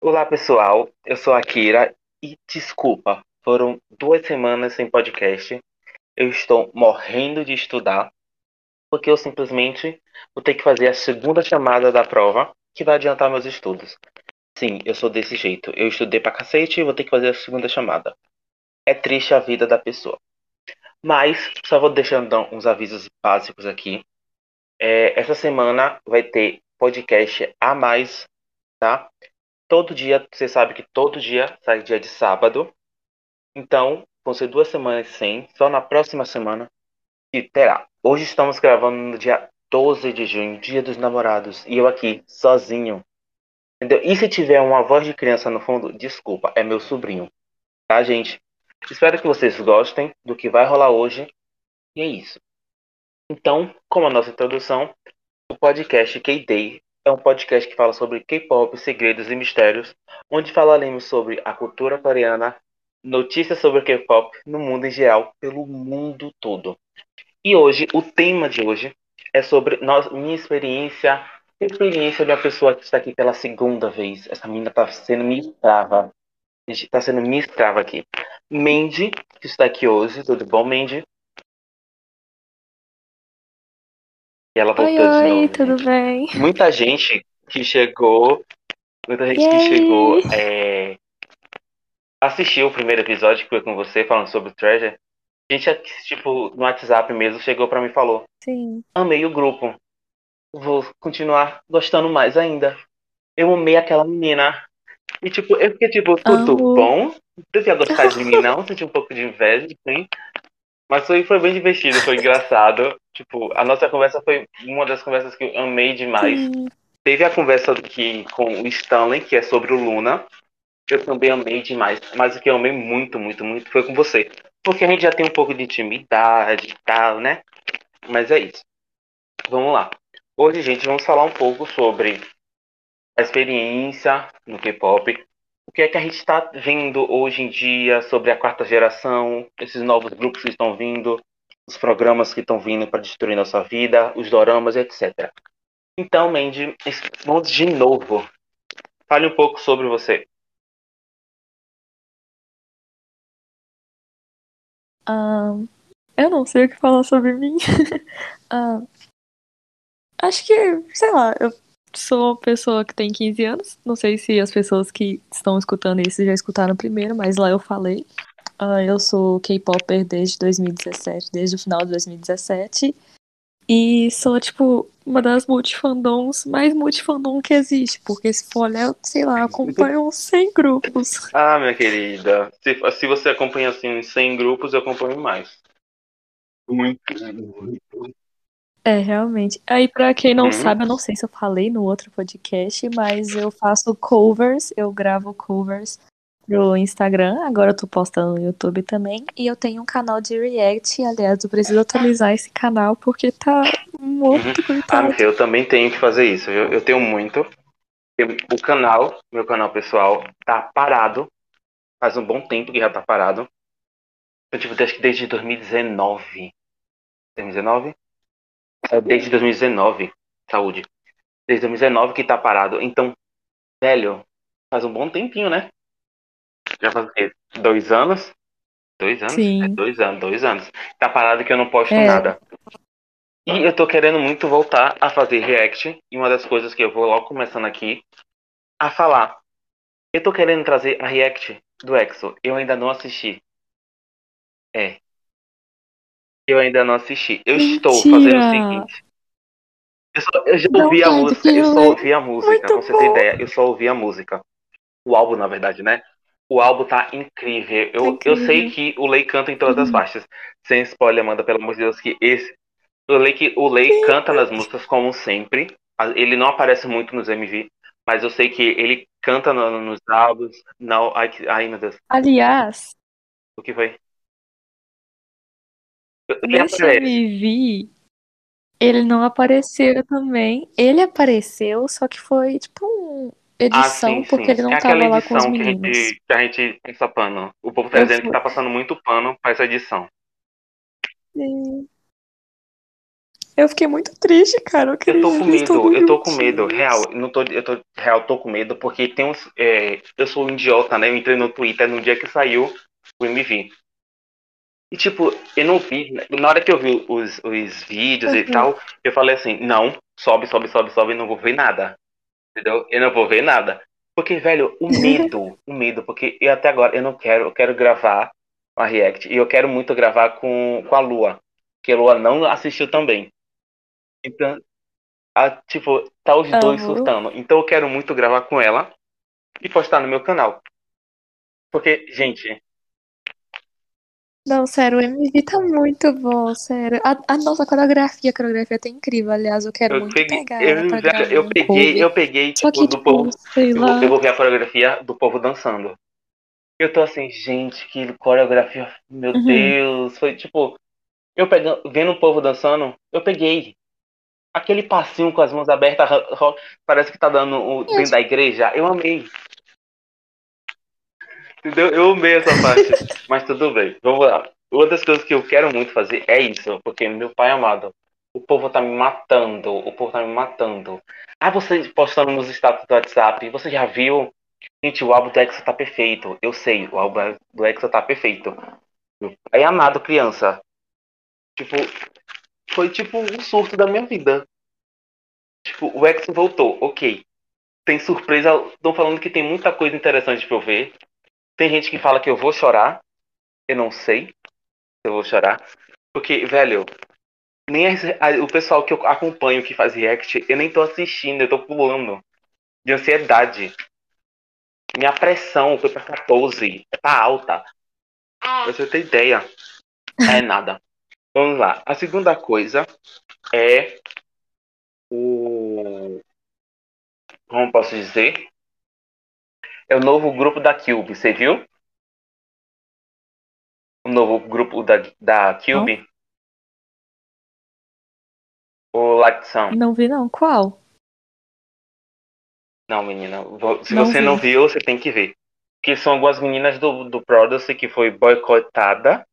Olá, pessoal. Eu sou a Kira e desculpa, foram duas semanas sem podcast. Eu estou morrendo de estudar porque eu simplesmente vou ter que fazer a segunda chamada da prova que vai adiantar meus estudos. Sim, eu sou desse jeito. Eu estudei pra cacete e vou ter que fazer a segunda chamada. É triste a vida da pessoa. Mas, só vou deixando uns avisos básicos aqui. É, essa semana vai ter podcast a mais, tá? Todo dia, você sabe que todo dia sai dia de sábado. Então, vão ser duas semanas sem. Só na próxima semana que terá. Hoje estamos gravando no dia 12 de junho, dia dos namorados. E eu aqui, sozinho. Entendeu? E se tiver uma voz de criança no fundo, desculpa, é meu sobrinho. Tá, gente? Espero que vocês gostem do que vai rolar hoje. E é isso. Então, como a nossa introdução, o podcast K-Day é um podcast que fala sobre K-pop, segredos e mistérios, onde falaremos sobre a cultura coreana, notícias sobre K-pop no mundo em geral, pelo mundo todo. E hoje, o tema de hoje é sobre nós, minha experiência, experiência de uma pessoa que está aqui pela segunda vez. Essa menina está sendo minha escrava. Está sendo minha escrava aqui. Mandy, que está aqui hoje. Tudo bom, Mandy? E ela voltou Oi, de oi, novo. tudo gente. bem? Muita gente que chegou. Muita gente que Yay! chegou. É, assistiu o primeiro episódio que foi com você, falando sobre o Treasure. Gente, tipo, no WhatsApp mesmo, chegou pra mim e falou: Sim. Amei o grupo. Vou continuar gostando mais ainda. Eu amei aquela menina. E, tipo, eu fiquei, tipo, tudo Amo. bom. Não devia gostar de mim, não. Senti um pouco de inveja, sim. Mas foi, foi bem divertido, foi engraçado. Tipo, a nossa conversa foi uma das conversas que eu amei demais. Sim. Teve a conversa que, com o Stanley, que é sobre o Luna. Eu também amei demais. Mas o que eu amei muito, muito, muito foi com você. Porque a gente já tem um pouco de intimidade e tal, né? Mas é isso. Vamos lá. Hoje, gente, vamos falar um pouco sobre a experiência no K-pop. O que é que a gente está vendo hoje em dia sobre a quarta geração, esses novos grupos que estão vindo, os programas que estão vindo para destruir nossa vida, os doramas, etc. Então, Mandy, vamos de novo. Fale um pouco sobre você. Eu não sei o que falar sobre mim. Acho que, sei lá, eu sou uma pessoa que tem 15 anos. Não sei se as pessoas que estão escutando isso já escutaram primeiro, mas lá eu falei. Ah, eu sou K-popper desde 2017, desde o final de 2017. E sou, tipo, uma das multifandoms mais multifandom que existe. Porque se for olhar, eu, sei lá, acompanho uns 100 grupos. Ah, minha querida, se, se você acompanha assim uns 100 grupos, eu acompanho mais. Muito. É, realmente. Aí, pra quem não Uhum. sabe, eu não sei se eu falei no outro podcast, mas eu faço covers, eu gravo covers pro Instagram, agora eu tô postando no YouTube também, e eu tenho um canal de react, aliás, eu preciso atualizar esse canal porque tá muito Ah, coitado. meu filho, eu também tenho que fazer isso. Eu, eu tenho muito. Eu- o canal, meu canal pessoal, tá parado. Faz um bom tempo que já tá parado. Eu, tipo, desde, desde 2019. 2019? É, desde 2019. Saúde. Desde 2019 que tá parado. Então, velho, faz um bom tempinho, né? Já faz o quê? Dois anos? Dois anos? Sim. É, dois anos, dois anos. Tá parado que eu não posto É. nada. E eu tô querendo muito voltar a fazer react. E uma das coisas que eu vou logo começando aqui a falar. Eu tô querendo trazer a react do EXO. Eu ainda não assisti. É. Eu ainda não assisti. Eu estou fazendo o Mentira! seguinte. Eu, só- eu já ouvi a música. Eu só ouvi a música, Muito pra você ter bom. ideia. Eu só ouvi a música. O álbum, na verdade, né? O álbum tá incrível. Eu, Tá eu sei incrível. que o Lei canta em todas as Uhum. faixas. Sem spoiler, manda, pelo amor de Deus, que esse. O Lei, que, o Lei canta nas músicas como sempre. Ele não aparece muito nos MV, mas eu sei que ele canta no- nos álbuns. Não, ai, ai, meu Deus. Aliás, O que foi? Ele nesse aparece. MV, ele não apareceu também. Ele apareceu, só que foi tipo uma Ah, edição, sim, porque sim. ele não É tava lá com os edição que a meninos. gente, que a gente passa pano. O povo tá Eu dizendo que fui. tá passando muito pano pra essa edição. Sim. Eu fiquei muito triste, cara. Eu, Eu tô com medo, eu tô com medo, real, não tô, eu tô, real, tô com medo, porque tem uns, é, eu sou um idiota, né, eu entrei no Twitter no dia que saiu o MV. E tipo, eu não vi, na hora que eu vi os, os vídeos e Uhum. tal, eu falei assim, não, sobe, sobe, sobe, sobe, não vou ver nada, entendeu? Eu não vou ver nada. Porque, velho, o medo, o medo, porque eu até agora, eu não quero, eu quero gravar uma react, e eu quero muito gravar com, com a Lua, que a Lua não assistiu também. Então, a, tipo, tá os dois Amo. surtando. Então eu quero muito gravar com ela e postar no meu canal. Porque, gente, Não, sério, o MV tá muito bom, sério. A, a nossa coreografia, a coreografia tá incrível. Aliás, eu quero eu muito peguei, pegar eu, já- eu um peguei, cover. eu peguei, tipo, que, do tipo, povo. Eu vou, eu vou ver a coreografia do povo dançando. Eu tô assim, gente, que coreografia, meu Uhum. Deus. Foi tipo, eu pegando, vendo o povo dançando, eu peguei. Aquele passinho com as mãos abertas, parece que tá dando o- dentro da igreja. Eu amei. Entendeu? Eu amei essa parte. Mas tudo bem, vamos lá. Uma das coisas que eu quero muito fazer é isso, porque meu pai amado, o povo tá me matando, o povo tá me matando. Ah, você postando nos status do WhatsApp, você já viu? Gente, o álbum do Hexa tá perfeito. Eu sei, o álbum do Hexa tá perfeito. Pai amado, criança. Tipo, foi tipo um surto da minha vida. Tipo, o Hexa voltou, ok. Tem surpresa, estão falando que tem muita coisa interessante pra eu ver. Tem gente que fala que eu vou chorar. Eu não sei se eu vou chorar. Porque, velho, nem as- a- o pessoal que eu acompanho que faz react, eu nem tô assistindo, eu tô pulando. De ansiedade. Minha pressão foi pra 14. Tá alta. Pra você ter ideia. É nada. Vamos lá. A segunda coisa é o. Como posso dizer? É o novo grupo da Cube. Você viu? O novo grupo da, da Cube? O Lightsam. Não vi, não. Qual? Não, menina. Se Não você vi. não viu, você tem que ver. Que são algumas meninas do, do Produce que foi boicotada.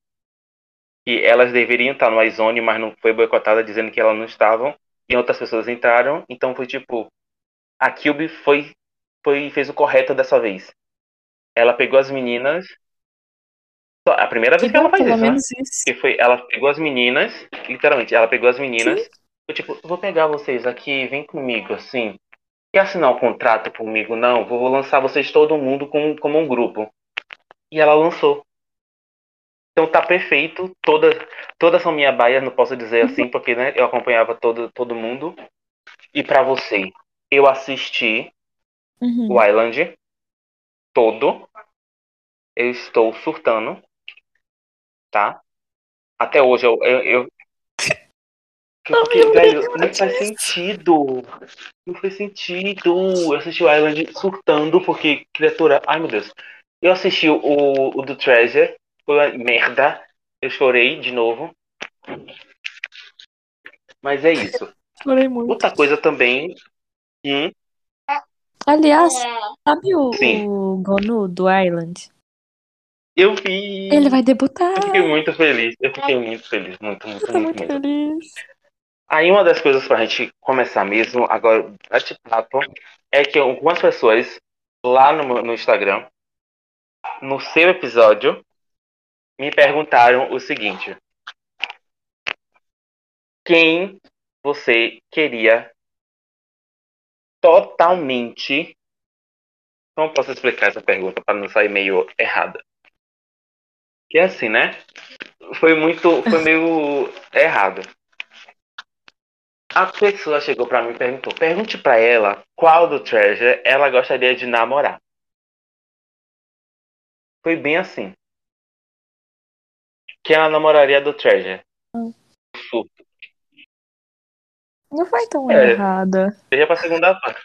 E elas deveriam estar no iZone, mas não foi boicotada, dizendo que elas não estavam. E outras pessoas entraram. Então foi tipo. A Cube foi, foi fez o correto dessa vez. Ela pegou as meninas. A primeira Que vez que ela bom, faz isso, né? isso. Que foi, ela pegou as meninas, literalmente, ela pegou as meninas. Foi tipo, vou pegar vocês aqui, vem comigo, assim. Quer assinar um contrato comigo? Não, vou lançar vocês todo mundo como, como um grupo. E ela lançou. Então tá perfeito. Todas, todas são minha baia, não posso dizer assim, porque né, eu acompanhava todo, todo mundo. E pra você, eu assisti Uhum. o Island todo. Eu estou surtando. Tá? Até hoje eu. eu, eu... Porque, velho, não faz sentido. Não faz sentido. Eu assisti o Island surtando, porque, criatura. Ai meu Deus. Eu assisti o, o do Treasure. Foi uma merda. Eu chorei de novo. Mas é isso. Chorei muito. Outra coisa também. Aliás, sabe o, Sim. o Gonu do Island? eu vi. Ele vai debutar. Eu fiquei muito feliz. Eu fiquei muito feliz. Muito, muito, muito, muito muito. feliz. Aí uma das coisas pra gente começar mesmo, agora, bate-papo, é que algumas pessoas lá no, no Instagram, no seu episódio, me perguntaram o seguinte: Quem você queria totalmente. Como posso explicar essa pergunta para não sair meio errada? Que é assim, né? Foi muito. Foi meio errado. A pessoa chegou pra mim e perguntou: pergunte pra ela qual do Treasure ela gostaria de namorar. Foi bem assim. Que ela namoraria do Treasure. Hum. Não foi tão É. errada. Seja pra segunda parte.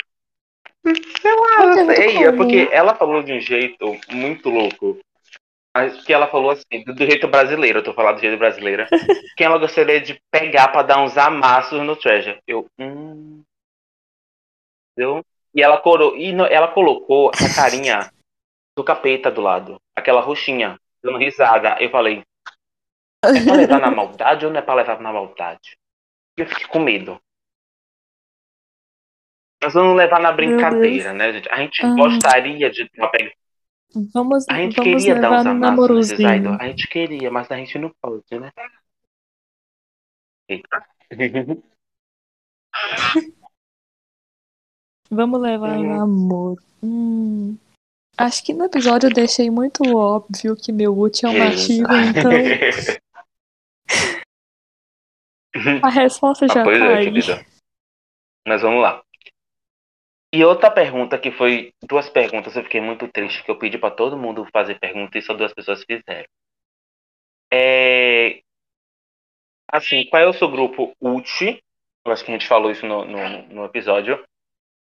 Sei lá, como. É porque ela falou de um jeito muito louco. Mas que ela falou assim, do, jeito brasileiro, eu tô falando do jeito brasileiro. que ela gostaria de pegar pra dar uns amassos no Treasure. Eu, hum. Entendeu? E ela, coro, e no- ela colocou a carinha do capeta do lado. Aquela roxinha, dando risada. Eu falei, é pra levar na maldade ou não é pra levar na maldade? Eu fiquei com medo. Nós vamos levar na brincadeira, né, gente? A gente Ah. gostaria de uma pega- Vamos, A gente vamos queria dar uns amassos nesses. A gente queria, mas a gente não pode, né? Eita. Vamos levar no Hum. namoro. Hum. Acho que no episódio eu deixei muito óbvio que meu ult é um nativo, então a resposta já Ah, pois tá é, aí. querida. Mas vamos lá. E outra pergunta que foi duas perguntas, eu fiquei muito triste que eu pedi pra todo mundo fazer pergunta e só duas pessoas fizeram. É assim, qual é o seu grupo ult? Eu acho que a gente falou isso no, no, no episódio.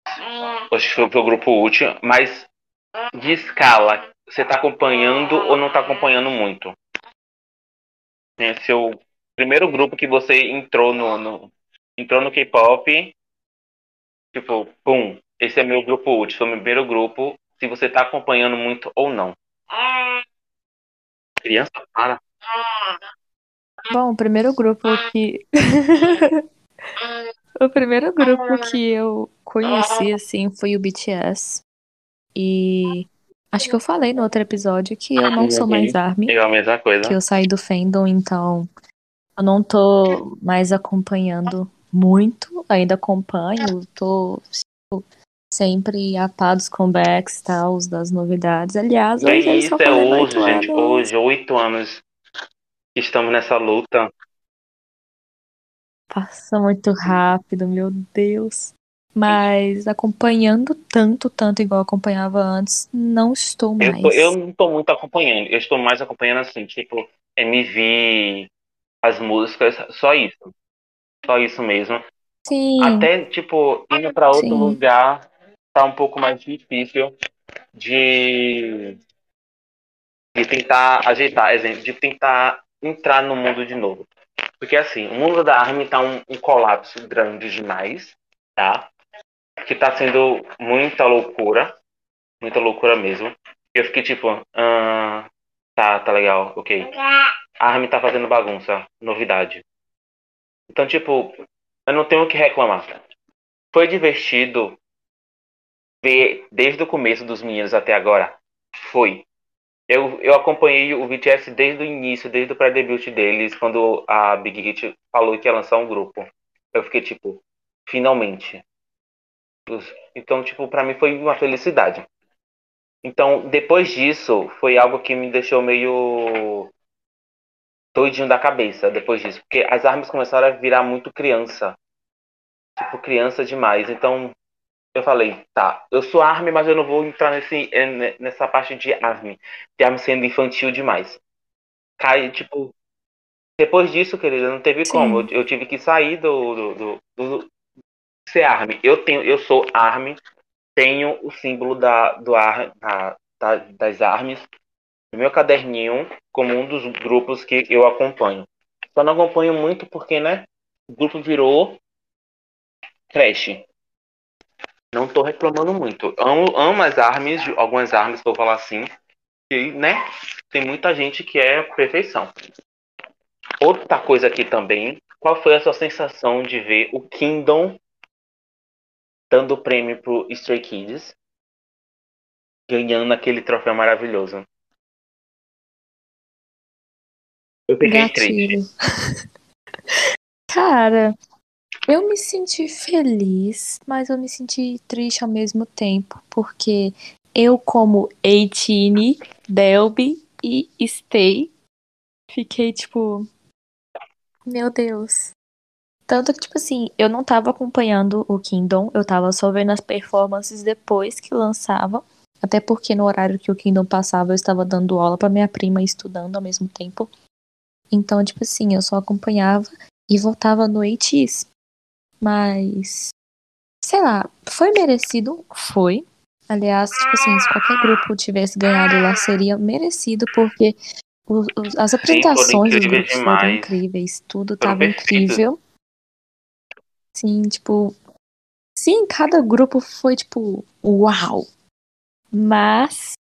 Eu Acho que foi o seu grupo ult, mas de escala, você tá acompanhando ou não tá acompanhando muito? É seu primeiro grupo que você entrou no, no entrou no K-pop, tipo, pum, esse é meu grupo ult, foi o meu primeiro grupo, se você tá acompanhando muito ou não. Criança, para. Bom, o primeiro grupo que. o primeiro grupo que eu conheci, assim, foi o BTS. E acho que eu falei no outro episódio que eu não sou mais ARMY, É a mesma coisa. que eu saí do fandom, então eu não tô mais acompanhando muito. Ainda acompanho, tô tipo, sempre a par dos comebacks e tal, das novidades. Aliás, É hoje eles isso, é hoje, oito gente. anos. Hoje, oito anos que estamos nessa luta. Passa muito rápido, meu Deus. Mas acompanhando tanto, tanto igual eu acompanhava antes, não estou Eu, mais. tô- eu não tô muito acompanhando. Eu estou mais acompanhando assim, tipo, MV, as músicas, só isso. Só isso mesmo. Sim, Até, tipo, indo pra outro Sim. lugar, tá um pouco mais difícil de, de tentar ajeitar, exemplo, de tentar entrar no mundo de novo. Porque assim, o mundo da ARMY tá um, um colapso grande demais, tá? Que tá sendo muita loucura, muita loucura mesmo. Eu fiquei tipo, ah, tá, tá legal, ok. A ARMY tá fazendo bagunça, novidade. Então, tipo, eu não tenho o que reclamar. Foi divertido ver desde o começo dos meninos até agora? Foi. Eu, eu acompanhei o BTS desde o início, desde o pré-debut deles, quando a Big Hit falou que ia lançar um grupo. Eu fiquei tipo, finalmente. Então, tipo, pra mim foi uma felicidade. Então, depois disso, foi algo que me deixou meio doidinho da cabeça depois disso. Porque as armas começaram a virar muito criança. Tipo, criança demais. Então, eu falei, tá, eu sou ARMY, mas eu não vou entrar nesse, eh, nessa parte de ARMY. De ARMY sendo infantil demais. Cai, tipo. Depois disso, querida, não teve Sim. como. Eu, eu tive que sair do, do, do, do- ser ARMY. Eu, tenho, eu sou ARMY, tenho o símbolo da, do ar, da, da- das ARMYs no meu caderninho como um dos grupos que eu acompanho. Só não acompanho muito porque, né? O grupo virou trash. Não tô reclamando muito. Amo, amo as armas, algumas armas, vou falar assim. E, né? Tem muita gente que é perfeição. Outra coisa aqui também. Qual foi a sua sensação de ver o Kingdom dando prêmio pro Stray Kids? Ganhando aquele troféu maravilhoso. Eu fiquei triste. gatilho. Cara, eu me senti feliz, mas eu me senti triste ao mesmo tempo, porque eu, como 18, Delby e Stay, fiquei tipo, meu Deus. Tanto que, tipo assim, eu não tava acompanhando o Kingdom, eu tava só vendo as performances depois que lançava. Até porque no horário que o Kingdom passava, eu estava dando aula pra minha prima e estudando ao mesmo tempo. Então, tipo assim, eu só acompanhava e voltava no 8 Mas, sei lá, foi merecido? Foi. Aliás, tipo assim, se qualquer grupo tivesse ganhado lá, seria merecido, porque o- os- as apresentações dos grupos foram demais. incríveis, tudo Foram tava perfeitos. incrível. Sim, tipo. Sim, cada grupo foi tipo, uau! Mas.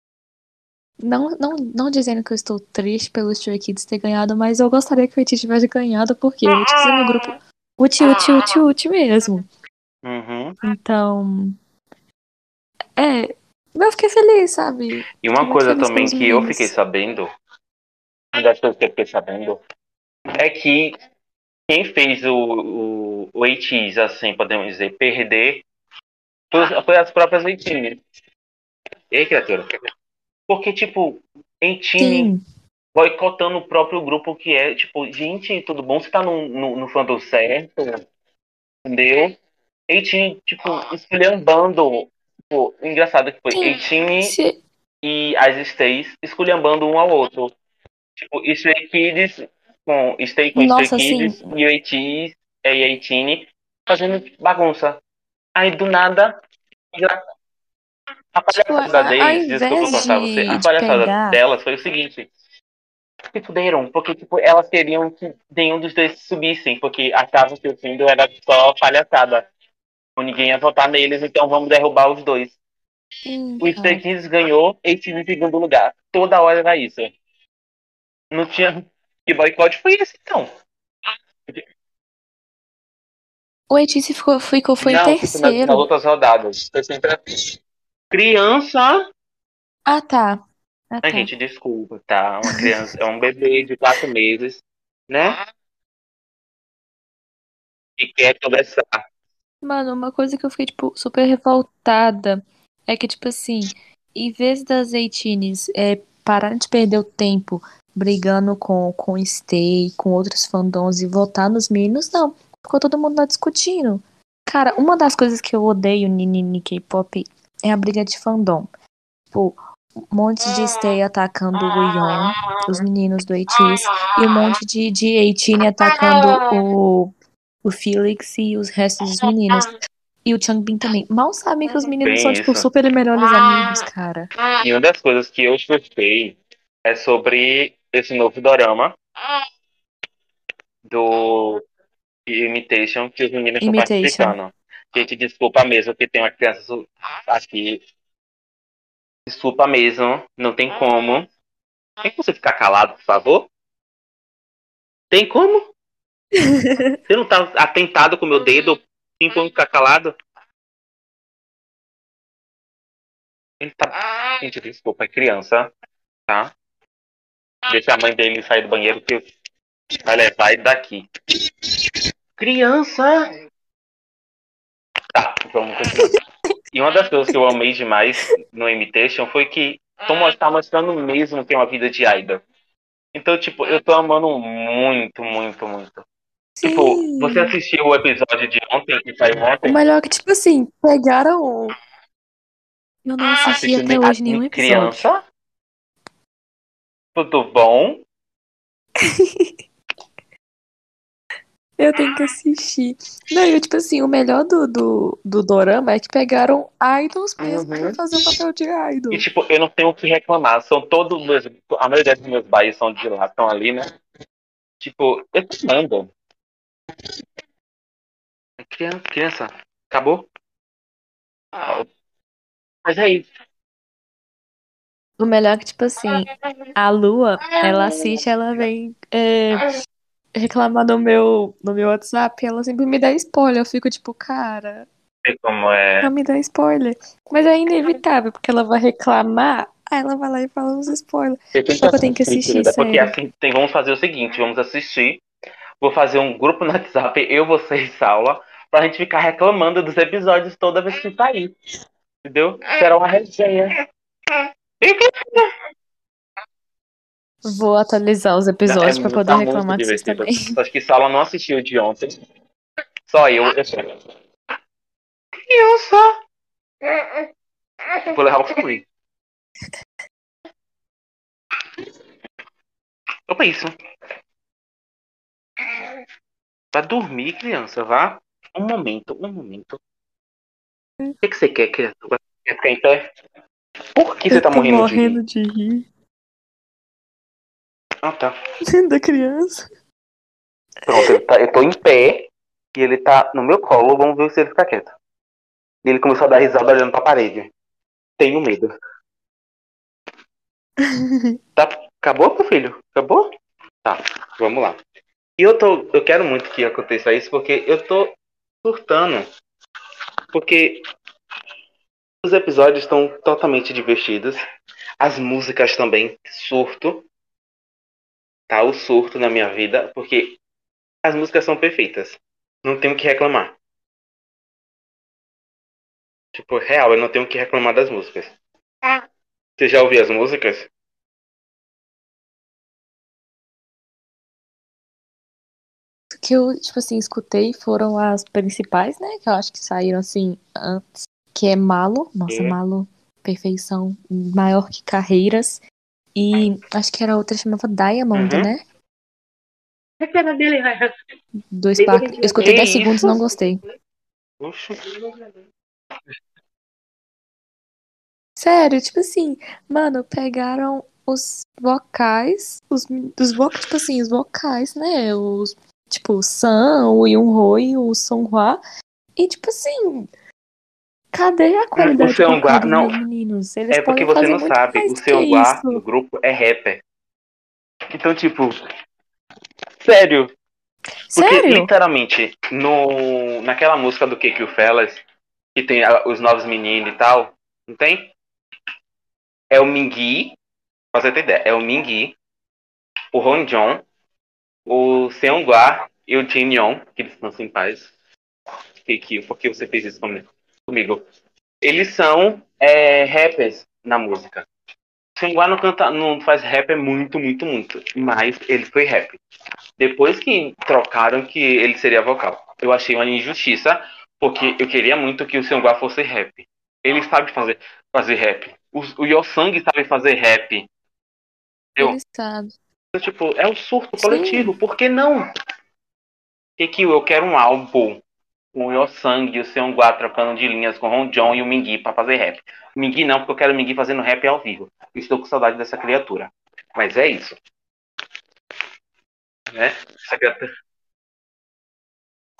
Não, não, não dizendo que eu estou triste pelo Stray Kids ter ganhado, mas eu gostaria que o IT tivesse ganhado, porque o IT é meu grupo Uti, uti, uti, uti mesmo. Uhum. Então. É. Eu fiquei feliz, sabe? E uma Fiquei coisa também que eu fiquei sabendo, uma das coisas que eu fiquei sabendo, é que quem fez o, o, o ATs, assim, podemos dizer, perder, foi, foi as próprias Eitines. Ei, criatura. Porque, tipo, Eitine Sim. boicotando o próprio grupo que é, tipo, gente, tudo bom? Você tá no, no, no fandom certo? Entendeu? Eitine, tipo, esculhambando. Tipo, engraçado que foi. Eitine Se... e as Stays esculhambando um ao outro. Tipo, Stray Kids com Stay com Nossa, Stray Kids sim. e o AT e fazendo bagunça. Aí do nada, a Tipo, palhaçada a- ao deles, desculpa cortar você, de, a de palhaçada pegar. delas foi o seguinte. Se fuderam, porque tipo, elas queriam que nenhum dos dois subissem, porque achavam que o Findo era só palhaçada. Ninguém ia votar neles, então vamos derrubar os dois. O Stray Então, Kids ganhou, AT em segundo lugar. Toda hora era isso. Não tinha. Que boicote foi esse então? o Etice ficou, ficou, foi Não, tipo, nas, nas terceiro. outras rodadas. Foi sempre assim. Criança. Ah, tá. Ah, A tá. gente, desculpa, tá? Uma criança, é um bebê de quatro meses, né? E quer conversar. Mano, uma coisa que eu fiquei, tipo, super revoltada é que, tipo assim, em vez das Eitines é, parar de perder o tempo brigando com, com Stay, com outros fandoms e votar nos meninos, não. Ficou todo mundo lá discutindo. Cara, uma das coisas que eu odeio Nini K-pop é a briga de fandom. Tipo, um monte de Stay atacando o Yon, os meninos do ATEEZ, e um monte de, de 18 atacando o, o Felix e os restos dos meninos. E o Changbin também. Mal sabem que os meninos Bem são, tipo, isso. super melhores amigos, cara. E uma das coisas que eu surtei é sobre esse novo dorama do Imitation que os meninos estão Imitation. participando. Gente, desculpa mesmo que tem uma criança aqui. Desculpa mesmo, não tem como. Tem como você ficar calado, por favor? Tem como? Você não tá atentado com o meu dedo? Tem como ficar calado? Ele tá. Gente, desculpa, é criança, tá? Deixa a mãe dele sair do banheiro que vai levar ele daqui. Criança! Tá, vamos continuar. E uma das coisas que eu amei demais no Imitation foi que tô, tá mostrando mesmo que é uma vida de idol. Então, tipo, eu tô amando muito, muito, muito. Tipo, Sim. você assistiu o episódio de ontem, que saiu O ontem? melhor é que, tipo assim, pegaram o. Eu não assisti Assistiu até hoje nenhum episódio. criança? Tudo bom? Eu tenho que assistir. Não, eu, tipo assim, o melhor do, do, do Dorama é que pegaram idols mesmo Uhum. pra fazer o papel de idol. E, tipo, eu não tenho o que reclamar. São todos meus. A maioria dos meus bairros são de lá, estão ali, né? Tipo, eu tô amando. Criança, criança, acabou? Ah, Mas é isso. O melhor é que, tipo assim, a Lua, ela assiste, ela vem é, reclamar no meu, no meu WhatsApp, ela sempre me dá spoiler. Eu fico tipo, cara, Sei como é. não me dá spoiler. Mas é inevitável, porque ela vai reclamar, aí ela vai lá e fala uns spoilers. Eu tenho Só que eu tenho que assistir, querida, Porque assim, tem, vamos fazer o seguinte, vamos assistir. Vou fazer um grupo no WhatsApp, eu, você e Saula, pra gente ficar reclamando dos episódios toda vez que sair. Entendeu? Será uma resenha. Vou atualizar os episódios pra É, poder tá reclamar divertido. também. Acho que Saula não assistiu de ontem. Só eu. eu. Criança! Vou levar o fui. Opa, isso. Vai dormir, criança, vá. Um momento, um momento. O que, que você quer, criatura? Quer ficar em pé? Por que você Eu tá tô morrendo, morrendo de rir? de rir Ah, tá. da criança. Pronto, tá, eu tô em pé e ele tá no meu colo. Vamos ver se ele fica quieto. E ele começou a dar risada olhando pra parede. Tenho medo. Tá, acabou, meu filho? Acabou? Tá, vamos lá. E eu tô. Eu quero muito que aconteça isso, porque eu tô surtando. Porque os episódios estão totalmente divertidos. As músicas também, surto. Tá o surto na minha vida, porque as músicas são perfeitas. Não tenho o que reclamar. Tipo, real, eu não tenho o que reclamar das músicas. Você já ouviu as músicas? que eu, tipo assim, escutei foram as principais, né? Que eu acho que saíram assim antes. Que é Malo. Nossa, É. Malo, perfeição. Maior que carreiras. E acho que era outra chamava Diamond, Uhum. né? Dois parques. Eu escutei Que 10 segundos e não gostei. Oxe. Sério, tipo assim, mano, pegaram os vocais, os, os vo- tipo assim, os vocais, né? Os, tipo, o Sam, o Yunho e o Songhua. E, tipo assim, cadê a qualidade Seonghua- vocal dos não, meninos? Eles É porque você não sabe, o Seonghua isso. do grupo é rapper. Então, tipo. Sério. Porque, Sério? literalmente, no, naquela música do Que Que o Fellas, que tem a- os novos meninos e tal, não tem? É o Mingui, pra você ter ideia, é o Mingui, o Honjon, o Seonghua e o Jin Young, que eles estão sem paz. Que, que, por que você fez isso comigo? Comigo? Eles são é, rappers na música. Seonghua não, canta, não faz rap é muito, muito, muito. Mas ele foi rap. Depois que trocaram que ele seria vocal. Eu achei uma injustiça, porque eu queria muito que o Seonghua fosse rap. Ele sabe fazer, fazer rap. O, o Yosang sabe fazer rap. Eu- Ele sabe. Então, tipo, é um surto Sim. coletivo. Por que não? Que que eu quero um álbum o Yosang e o Seonghua trocando de linhas com o Honjon e o Mingui pra fazer rap. Mingui não, porque eu quero o Mingui fazendo rap ao vivo. Estou com saudade dessa criatura. Mas é isso. Né? Essa criatura...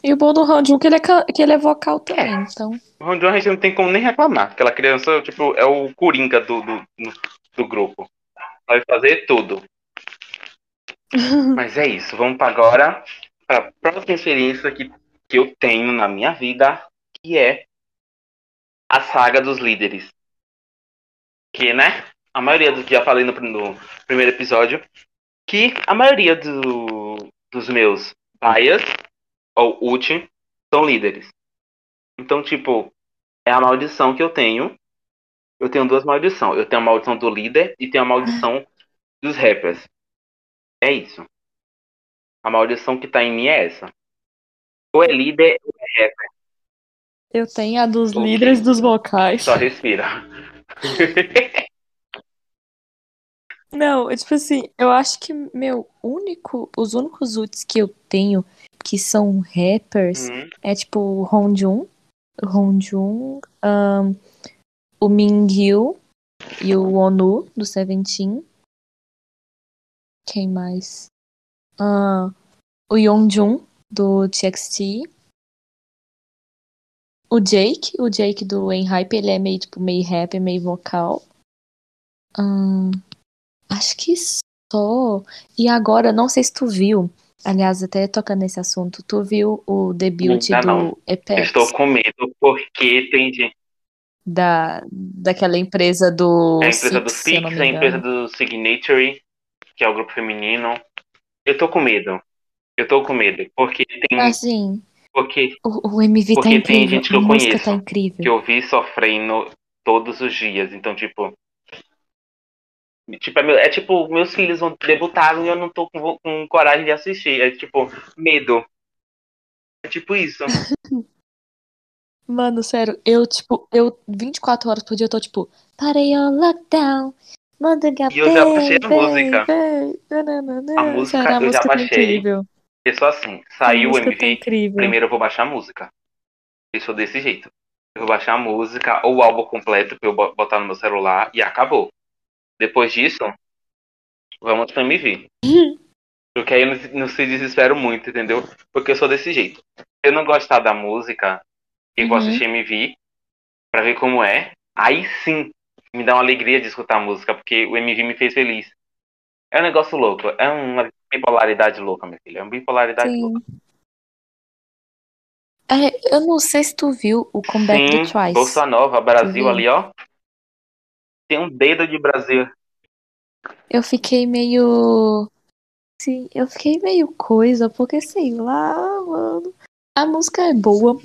E o bom do Hanjun é que ele é, que ele é vocal também, então. O Honjon a gente não tem como nem reclamar. Aquela criança, tipo, é o coringa do, do, do grupo. Vai fazer tudo. Mas é isso. Vamos para agora para a próxima experiência que, que eu tenho na minha vida, que é a saga dos líderes. Que, né? A maioria do que já falei no, no primeiro episódio, que a maioria do, dos meus bias ou ultim são líderes. Então, tipo, é a maldição que eu tenho. Eu tenho duas maldições. Eu tenho a maldição do líder e tenho a maldição dos rappers. É isso. A maldição que tá em mim é essa. Ou é líder ou é rapper. Eu tenho a dos Ok. líderes dos vocais. Só respira. Não, é tipo assim, eu acho que meu único, os únicos UTs que eu tenho que são rappers Hum, é tipo o Honjun, Honjun, ahn, o Mingyu e o Onu do Seventeen. Quem mais? Ah, o Yeonjun do TXT. O Jake, o Jake do Enhype, ele é meio tipo meio rap, meio vocal. Ahn, acho que só. E agora, não sei se tu viu. Aliás, até tocando nesse assunto, tu viu o debut do não. Apex? estou com medo porque tem gente. da, daquela empresa do É a empresa do Six, não Six, me a empresa do Signatory, que é o grupo feminino. Eu tô com medo. Eu tô com medo. Porque tem. Assim, Porque o, o MV tá Porque tem incrível, gente que eu música conheço, tá que eu vi sofrendo todos os dias. Então, tipo. Tipo, é, meu- é tipo, meus filhos vão debutaram e eu não tô com, com coragem de assistir. É tipo, medo. É tipo isso. Mano, sério, eu, tipo, eu 24 horas por dia eu tô, tipo, parei o lockdown, manda E eu já baixei a música. A música Sério, a eu já música tá baixei. incrível. Eu sou assim, saiu o tá MV, incrível. primeiro eu vou baixar a música. Eu sou desse jeito. Eu vou baixar a música ou o álbum completo pra eu bo- botar no meu celular e acabou. Depois disso, vamos pro MV. Porque aí eu não, não se desespero muito, entendeu? Porque eu sou desse jeito. Eu não gostar da música e vou Uhum. assistir MV pra ver como é, aí sim me dá uma alegria de escutar a música, porque o MV me fez feliz. É um negócio louco. É um, bipolaridade louca, minha filha. É uma bipolaridade Sim. louca. É, eu não sei se tu viu o comeback do Sim, Twice. Bolsa Nova, Brasil ali, ó. Tem um dedo de Brasil. Eu fiquei meio. Sim, eu fiquei meio coisa, porque sei lá, mano. A música é boa,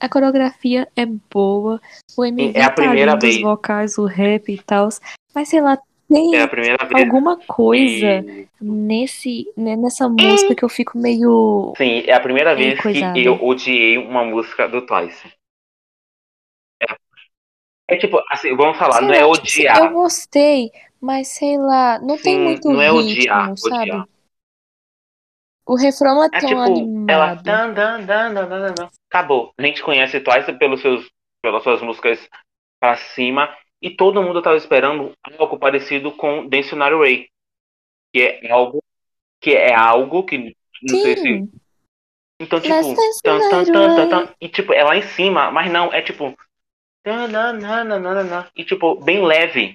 a coreografia é boa, o MV É a tá primeira lindo, os vez. vocais, o rap e tal. Mas sei lá, tem É a primeira vez. alguma coisa nesse, né, nessa música que eu fico meio. Sim, é a primeira vez coisada. que eu odiei uma música do Twice. É, é tipo, assim, vamos falar, sei não é lá, tipo assim, odiar. eu gostei, mas sei lá, não tem Sim, muito não é ritmo, odiar, sabe? odiar. O refrão não é É tão tipo, animado. ela. Dan, dan, dan, dan, dan, dan. Acabou. A gente conhece Twice pelos seus, pelas suas músicas pra cima. E todo mundo tava esperando algo parecido com Dictionary Ray. Que é algo. Que é algo que. Não sei se. Sim, Então, tipo. Tan, tan, tan, tan. E tipo, é lá em cima, mas não, é tipo. tan, nan, nan, nan, nan, nan. E tipo, bem leve.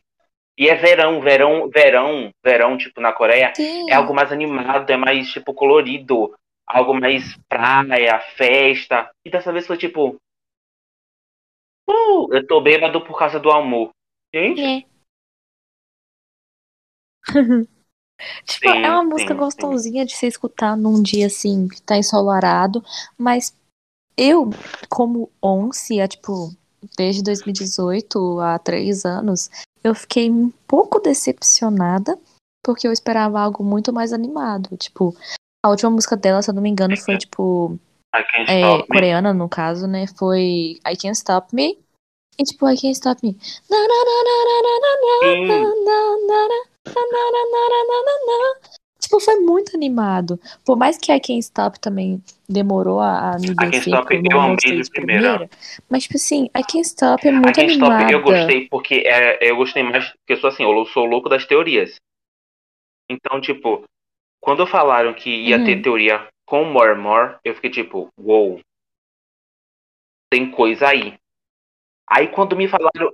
E é verão, verão, verão, verão, tipo, na Coreia. sim. é algo mais animado, é mais, tipo, colorido. Algo mais praia, festa. E dessa vez foi tipo. Uh, eu tô bêbado por causa do amor. Gente, É. Tipo, Sim, é uma música sim, gostosinha de se escutar num dia assim, que tá ensolarado, mas eu, como once, há, tipo, desde 2018, há três anos, eu fiquei um pouco decepcionada, porque eu esperava algo muito mais animado. Tipo, a última música dela, se eu não me engano, foi, tipo, I can't é, coreana, no caso, né? Foi I Can't Stop Me. E tipo, I Can't Stop Me. Tipo, foi muito animado. Por mais que a Can't Stop também demorou a, a me descer. A Can't Stop eu amei de primeira. Mas, tipo assim, a Can't Stop é muito a Can't. Stop eu gostei porque é, eu gostei mais porque eu sou assim, eu sou louco das teorias. Então, tipo, quando falaram que ia uhum. ter teoria com More More, eu fiquei tipo, wow, tem coisa aí. Aí quando me falaram,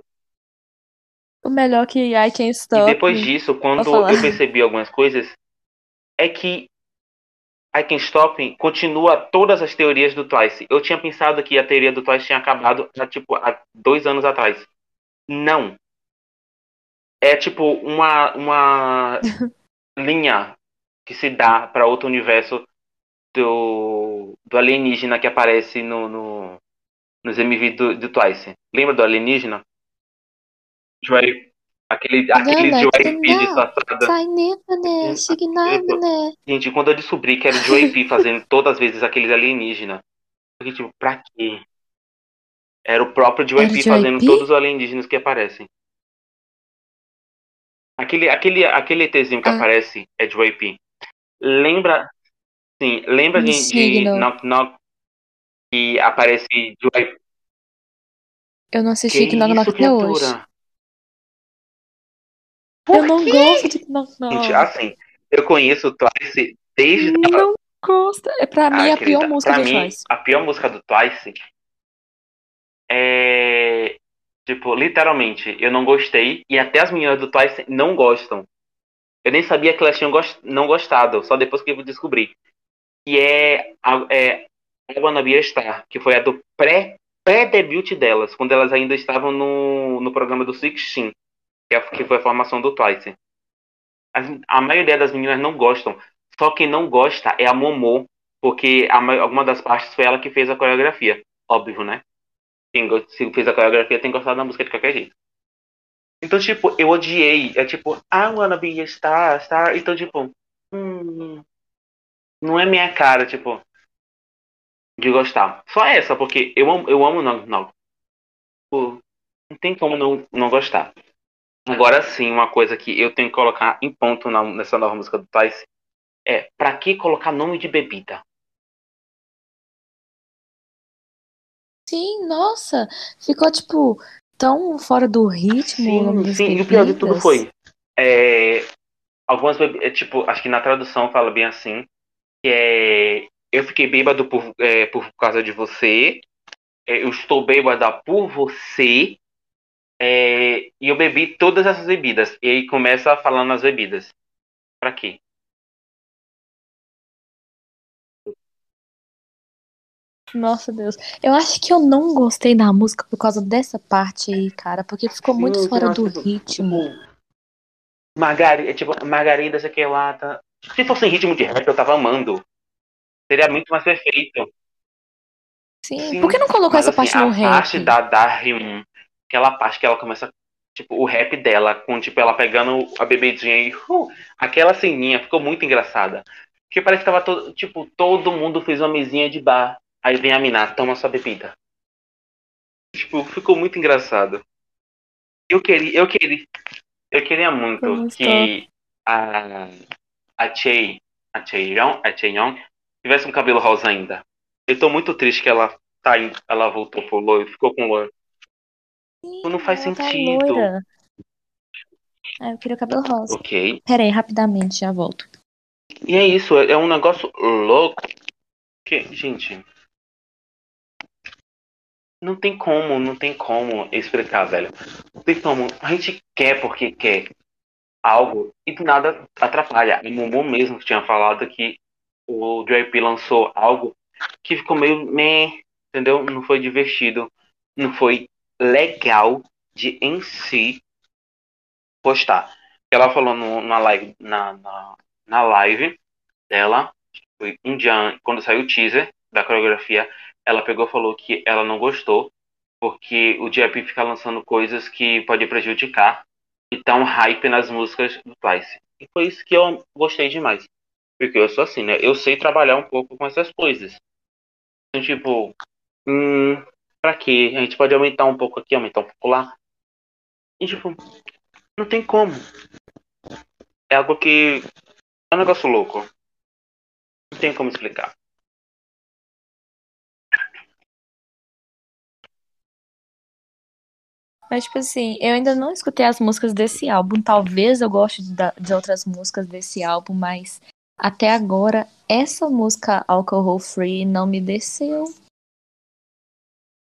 O melhor que I Can't E Stop depois Me. disso, quando eu percebi algumas coisas, é que I Can Stop continua todas as teorias do Twice. Eu tinha pensado que a teoria do Twice tinha acabado há, tipo, há dois anos atrás. Não. É tipo uma, uma linha que se dá para outro universo do, do alienígena que aparece no, no, nos MV do, do Twice. Lembra do alienígena? Joy, aquele aquele like P now. disfarçada. Sai né? Né? Gente, quando eu descobri que era o Joey P fazendo todas as vezes aqueles alienígenas, eu fiquei tipo, pra quê? Era o próprio o P fazendo P? todos os alienígenas que aparecem. Aquele, aquele, aquele ETzinho que Ah. aparece é Joey P. Lembra, sim, lembra de, de. Knock Knock que aparece Joey Eu não assisti Que Knock Knock até hoje. criatura? Eu Por não quê? gosto de Knock Gente, Knock. assim, eu conheço o Twice desde Não gosto. É pra mim Ah, a pior querida, música pra do mim, Twice. a pior música do Twice é. Tipo, literalmente, eu não gostei. E até as meninas do Twice não gostam. Eu nem sabia que elas tinham gos- não gostado, só depois que eu descobri. Que é, a- é I Wanna Be a Star, que foi a do pré- pré-debut delas, quando elas ainda estavam no, no programa do Sixteen, que, é- que foi a formação do Twice. As- a maioria das meninas não gostam. Só quem não gosta é a Momô, porque a, ma- alguma das partes foi ela que fez a coreografia. Óbvio, né? Quem se fez a coreografia tem gostado da música de qualquer jeito. Então, tipo, eu odiei. É tipo, I wanna be a star, star. Então, tipo, hum, não é minha cara, tipo, de gostar. Só essa, porque eu amo, eu amo não, não. Tipo, não tem como não, não gostar. Agora sim, uma coisa que eu tenho que colocar em ponto na- nessa nova música do Twice é pra que colocar nome de bebida? Sim, nossa. Ficou, tipo, tão fora do ritmo Sim, sim, e o pior de tudo foi. É, algumas bebidas, é, tipo, acho que na tradução fala bem assim, é, eu fiquei bêbado por, é, por causa de você, é, eu estou bêbada por você, é, e eu bebi todas essas bebidas. E aí começa falando as bebidas. Pra quê? Nossa Deus, eu acho que eu não gostei da música por causa dessa parte aí, cara, porque ficou Sim, muito fora do ritmo. Tipo, Margarida, é tipo, Margarida, sei que lá, tá, se fosse em ritmo de rap, eu tava amando. Seria muito mais perfeito. Sim. Sim, Por que não colocou essa assim, parte no a rap? parte da Darim, aquela parte que ela começa, tipo, o rap dela, com, tipo, ela pegando a bebedinha e, uh, aquela ceninha ficou muito engraçada. Porque parece que tava todo, tipo, todo mundo fez uma mesinha de bar. Aí vem a mina, toma sua bebida. Tipo, ficou muito engraçado. Eu queria, eu queria, eu queria muito muito que a, a Chey, a Chaeyoung, a Chaeyoung tivesse um cabelo rosa ainda. Eu tô muito triste que ela tá indo, ela voltou pro loiro, ficou com loiro. Sim, Não faz tá sentido. loira. Ah, eu queria o cabelo rosa. Ok. Pera aí, rapidamente, já volto. E é isso, é é um negócio louco. Que, gente. Não tem como, não tem como explicar, velho. Não tem como. A gente quer porque quer algo e do nada atrapalha. A Mumu mesmo tinha falado que o JP lançou algo que ficou meio meh, entendeu? Não foi divertido, não foi legal de em si postar. Ela falou no, na live, na, na, na live dela, foi um dia an- quando saiu o teaser da coreografia, ela pegou e falou que ela não gostou porque o JP fica lançando coisas que pode prejudicar e tá um hype nas músicas do Twice. E foi isso que eu gostei demais. Porque eu sou assim, né? Eu sei trabalhar um pouco com essas coisas. Então, tipo, hum, pra quê? A gente pode aumentar um pouco aqui, aumentar um pouco lá. E, tipo, não tem como. É algo que. É um negócio louco. Não tem como explicar. Mas, tipo assim, eu ainda não escutei as músicas desse álbum. Talvez eu goste de, de outras músicas desse álbum, mas até agora, essa música Alcohol Free não me desceu.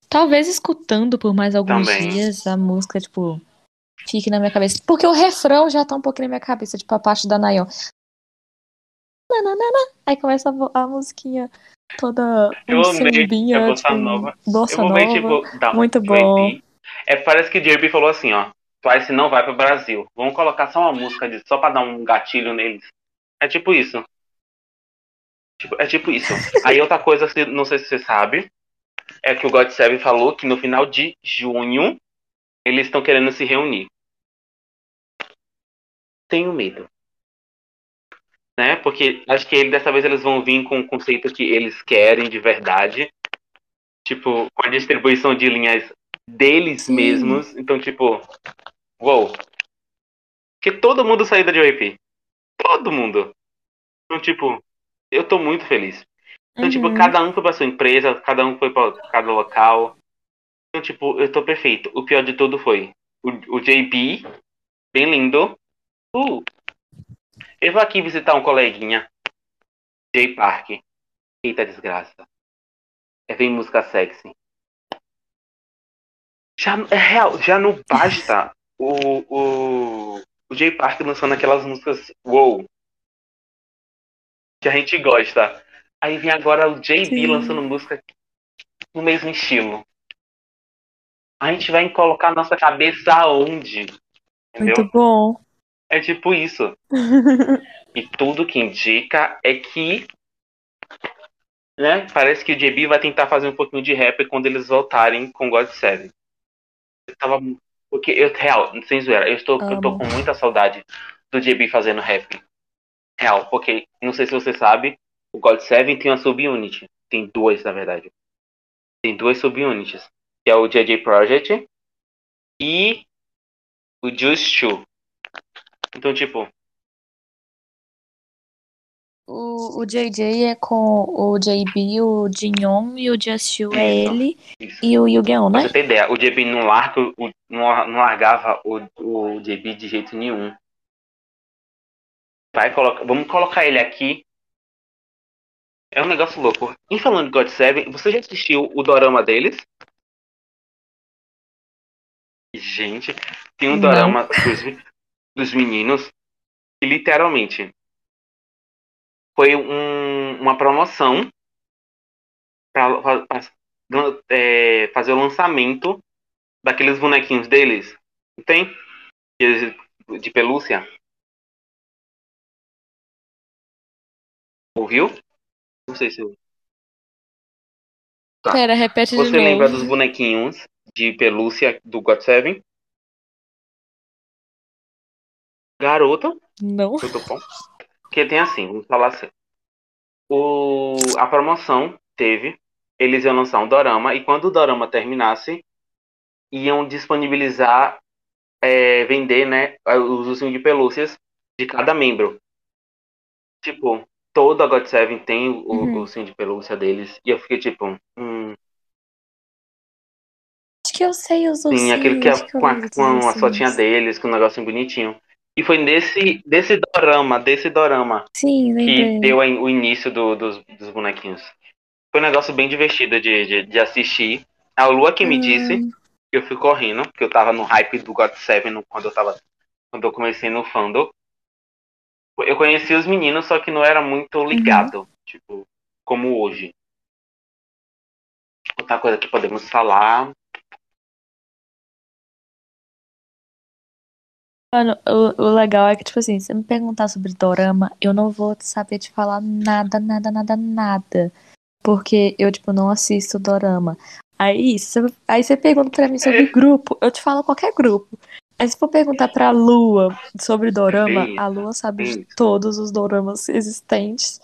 Talvez escutando por mais alguns Também. dias a música, tipo, fique na minha cabeça. Porque o refrão já tá um pouquinho na minha cabeça, tipo a parte da Nayon. Nananana. Aí começa a, a musiquinha toda Eu um amei sambinha, a bossa tipo, nova. bossa eu nova. tipo, Muito bom. É, parece que JP falou assim, ó. Twice não vai pro Brasil. Vamos colocar só uma música de, só pra dar um gatilho neles. É tipo isso. Tipo, é tipo isso. Aí outra coisa, não sei se você sabe, é que o God Seven falou que no final de junho eles estão querendo se reunir. Tenho medo. Né? Porque acho que ele, dessa vez eles vão vir com o conceito que eles querem de verdade. Tipo, com a distribuição de linhas deles Sim. mesmos. Então, tipo, uou. Porque todo mundo saiu da JYP. Todo mundo. Então, tipo, eu tô muito feliz. Então, tipo, Uhum. cada um foi pra sua empresa, cada um foi pra cada local. Então, tipo, eu tô perfeito. O pior de tudo foi o, o JB, bem lindo. Uh, eu vou aqui visitar um coleguinha. J Park. Eita desgraça. É vem música sexy. Já, é real, já não basta o, o, o J Park lançando aquelas músicas wow. Que a gente gosta. Aí vem agora o JB lançando música no mesmo estilo. A gente vai colocar nossa cabeça aonde? Entendeu? Muito bom. É tipo isso. E tudo que indica é que. Né? Parece que o JB vai tentar fazer um pouquinho de rap quando eles voltarem com God Seven. Eu tava. Porque eu, real, sem zoeira, eu estou, eu tô com muita saudade do JB fazendo rap. Real, porque, não sei se você sabe, o God Seven tem uma subunit. Tem duas, na verdade. Tem duas subunits. Que é o JJ Project e o Just Two. Então, tipo, O, o JJ é com o JB, o Jinyoung e o Justiu é ele isso. e o Yugeon, Pra né? você ter ideia, o JB não, larga, o, não, não largava o, o JB de jeito nenhum. Vai colocar, vamos colocar ele aqui. É um negócio louco. E falando de God Seven, você já assistiu o dorama deles? Gente, tem um Não. dorama dos, dos meninos que literalmente foi um- uma promoção pra- é, fazer o lançamento daqueles bonequinhos deles. Não tem? De pelúcia. Ouviu? Não sei se eu... Tá. Pera, repete Você novo. lembra dos bonequinhos de pelúcia do God Seven? Garota, Não. tudo bom? Porque tem assim, vamos falar assim. O, a promoção teve, eles iam lançar um dorama, e quando o dorama terminasse, iam disponibilizar, é, vender, né, os ursinhos de pelúcias de cada membro. Tipo, toda a God Seven tem o, Uhum. o ursinho de pelúcia deles, e eu fiquei tipo, hum, Acho que eu sei os Sim, ursinhos. aquele que é que com a, com a ursinhos. fotinha deles, com um negocinho bonitinho. E foi nesse desse dorama, desse dorama, Sim, que deu o início do- dos, dos bonequinhos. Foi um negócio bem divertido de, de, de assistir. A Lua que me Hum. disse que eu fui correndo, porque eu tava no hype do God Seven quando eu tava. Quando eu comecei no fandom. Eu conheci os meninos, só que não era muito ligado, tipo, como hoje. Outra coisa que podemos falar. Mano, o, o legal é que, tipo assim, se você me perguntar sobre dorama, eu não vou saber te falar nada, nada, nada, nada. Porque eu, tipo, não assisto dorama. Aí, se você, aí você pergunta pra mim sobre grupo, eu te falo qualquer grupo. Aí se for perguntar pra Lua sobre dorama, a Lua sabe de todos os doramas existentes.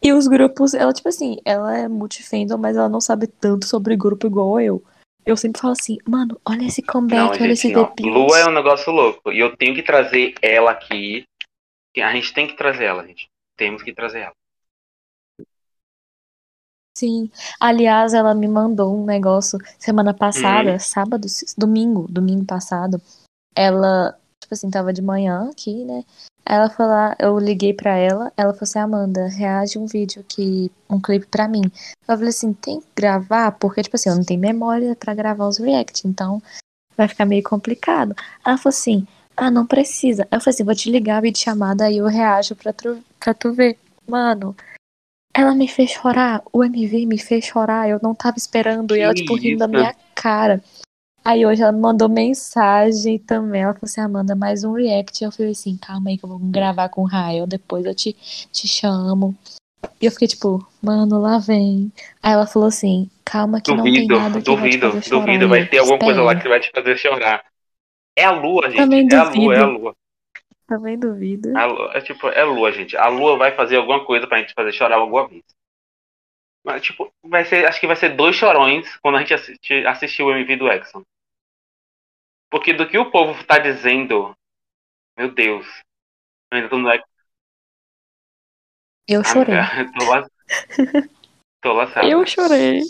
E os grupos, ela, tipo assim, ela é multifandom, mas ela não sabe tanto sobre grupo igual eu. Eu sempre falo assim, mano, olha esse comeback, Não, olha esse gente, ó. Lua é um negócio louco. E eu tenho que trazer ela aqui. A gente tem que trazer ela, gente. Temos que trazer ela. Sim. Aliás, ela me mandou um negócio semana passada, Uhum. sábado, domingo, domingo passado. Ela, tipo assim, tava de manhã aqui, né? Ela lá, eu liguei pra ela, ela falou assim, Amanda, reage um vídeo aqui, um clipe pra mim. Eu falei assim, tem que gravar? Porque, tipo assim, eu não tenho memória pra gravar os react, então vai ficar meio complicado. Ela falou assim, ah, não precisa. Eu falei assim, vou te ligar a videochamada, aí eu reajo pra tu, pra tu ver. Mano, ela me fez chorar, o MV me fez chorar, eu não tava esperando, e ela, Que tipo, rindo da isso? minha cara. Aí hoje ela me mandou mensagem também, ela falou assim, Amanda, mais um react. Eu falei assim, calma aí que eu vou gravar com o Rael, depois eu te, te chamo. E eu fiquei tipo, mano, lá vem. Aí ela falou assim, calma que não tem Duvido, nada que duvido, vai te fazer chorar. duvido. Vai ter alguma coisa lá que vai te fazer chorar. É a lua, gente. Também é a lua, é a duvido. lua. Também duvido. A lua- É tipo, é a lua, gente. A lua vai fazer alguma coisa pra gente fazer chorar alguma vez. Mas, tipo, vai ser, acho que vai ser dois chorões quando a gente assistir, assistir o MV do Exxon. Porque do que o povo tá dizendo, meu Deus. Eu ainda tô no Exxon. Eu chorei. tô, la... tô laçado. Eu chorei.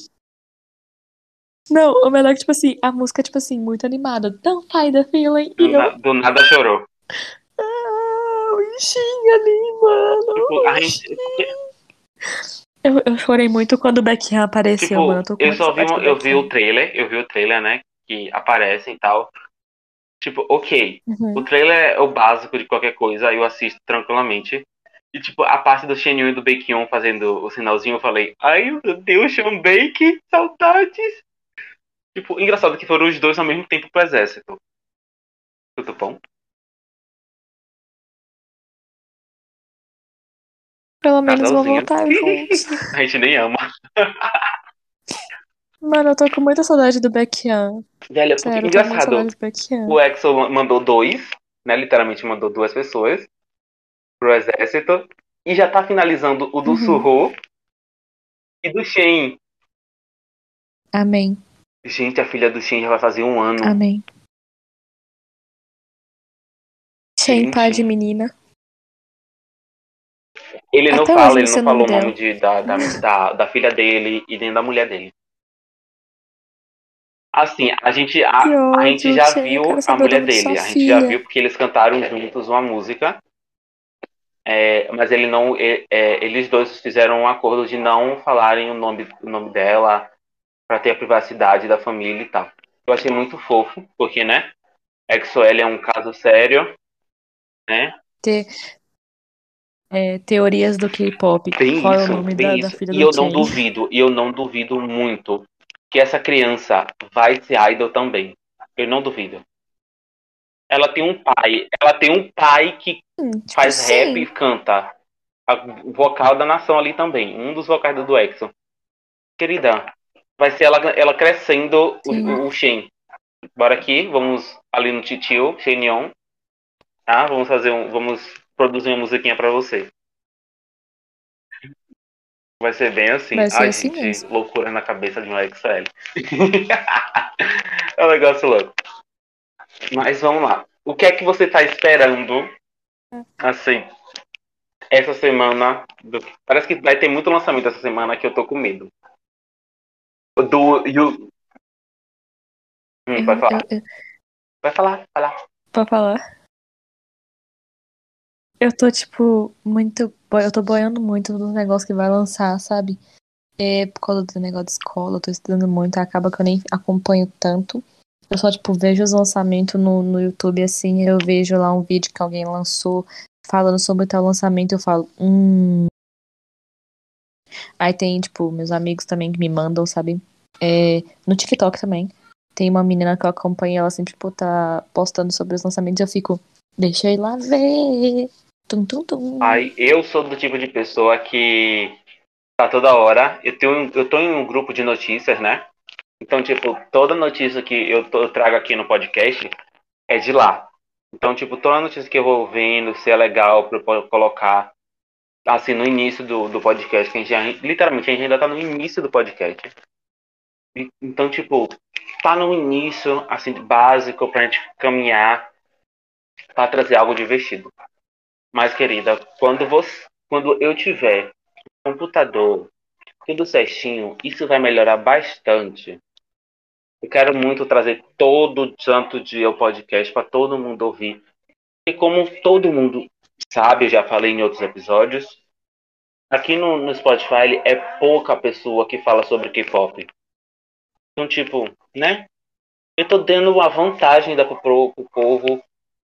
Não, o melhor é que, tipo assim, a música é, tipo assim, muito animada. Don't fight the feeling. Do, E eu, na- do nada chorou. ah, o bichinho ali, mano. Tipo, a gente, Eu, eu chorei muito quando o Beckham apareceu, Tipo, mano. Eu eu só vi, uma- eu vi o trailer, eu vi o trailer, né? Que aparecem e tal. Tipo, ok. Uhum. O trailer é o básico de qualquer coisa, aí eu assisto tranquilamente. E tipo, a parte do Shenyu e do Baekhyun fazendo o sinalzinho, eu falei, ai meu Deus, Sean Bake, saudades! Tipo, engraçado que foram os dois ao mesmo tempo pro exército. Tudo bom? Pelo menos vão voltar juntos. A gente nem ama. Mano, eu tô com muita saudade do Beckham. Velho, porque Sério, engraçado. saudade do Beckham. O Exo mandou dois, né? Literalmente mandou duas pessoas pro exército. E já tá finalizando o do Uhum. Surro e do Shen. Amém, Gente, a filha do Shen já vai fazer um ano. amém. Shen, pai de menina. Ele não Até fala, hoje ele não não falou o nome de, da, da, da, da filha dele e nem da mulher dele. Assim, a gente, a, Que a gente ódio, já viu a mulher dele. A gente já viu porque eles cantaram juntos uma música. É, mas ele não, é, é, eles dois fizeram um acordo de não falarem o nome, o nome dela para ter a privacidade da família e tal. Eu achei muito fofo, porque, né? EXO-L é um caso sério, né? É, teorias do K-pop. Bem Qual é o isso, nome da, isso. da filha E do eu não duvido, e eu não duvido muito que essa criança vai ser idol também. Eu não duvido. Ela tem um pai, ela tem um pai que Hum, tipo, faz sim. rap e canta. O vocal da nação ali também. Um dos vocais do Exxon. Querida, vai ser ela, ela crescendo Sim. o, o Shen. Bora aqui, vamos ali no Titio, Shenyon. Tá? Vamos fazer um. Vamos produzir uma musiquinha pra você. Vai ser bem assim. Vai ser Ai, assim gente, mesmo. loucura na cabeça de um XL. é um negócio louco. Mas vamos lá. O que é que você tá esperando? Assim, essa semana. do- Parece que vai ter muito lançamento essa semana que eu tô com medo. Do. You... Hum, vai Eu- falar. Vai falar, falar. pra falar. Eu tô, tipo, muito. Eu tô boiando muito no negócio que vai lançar, sabe? É, por causa do negócio de escola, eu tô estudando muito, acaba que eu nem acompanho tanto. Eu só, tipo, vejo os lançamentos no, no YouTube, assim, eu vejo lá um vídeo que alguém lançou falando sobre tal lançamento, eu falo, hum. Aí tem, tipo, meus amigos também que me mandam, sabe? É, no TikTok também. Tem uma menina que eu acompanho, ela sempre, tipo, tá postando sobre os lançamentos, eu fico, deixa eu ir lá ver. Tum, tum, tum. Ai, eu sou do tipo de pessoa que tá toda hora. Eu, tenho, eu tô em um grupo de notícias, né? Então, tipo, toda notícia que eu, tô- eu trago aqui no podcast é de lá. Então, tipo, toda notícia que eu vou vendo, se é legal pra eu colocar, assim, no início do, do podcast, que a gente literalmente, a gente ainda tá no início do podcast. Então, tipo, tá no início, assim, básico pra gente caminhar pra trazer algo divertido. Mas, querida, quando você, quando eu tiver computador, tudo certinho, isso vai melhorar bastante. Eu quero muito trazer todo santo dia o podcast para todo mundo ouvir. E como todo mundo sabe, eu já falei em outros episódios, aqui no, no Spotify é pouca pessoa que fala sobre K-pop. Então, tipo, né? Eu tô dando uma vantagem da, pro, pro povo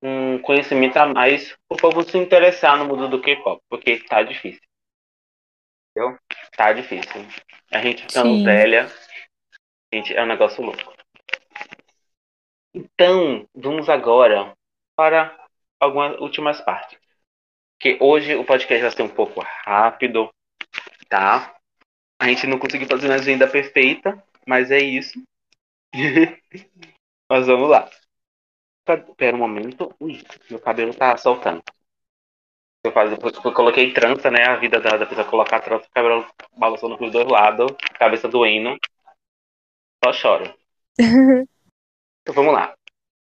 um conhecimento a mais pro povo se interessar no mundo do K-pop, porque tá difícil. Entendeu? Tá difícil. A gente ficando Sim. velha, gente, é um negócio louco. Então, vamos agora para algumas últimas partes. Que hoje o podcast vai ser um pouco rápido, tá? A gente não conseguiu fazer uma agenda perfeita, mas é isso. mas vamos lá. Pera um momento. Ui, meu cabelo tá soltando. Eu, faz, eu coloquei trança, né? A vida da, da pessoa colocar trança, o cabelo balançando pros dois lados, cabeça doendo. Só choro. Então vamos lá.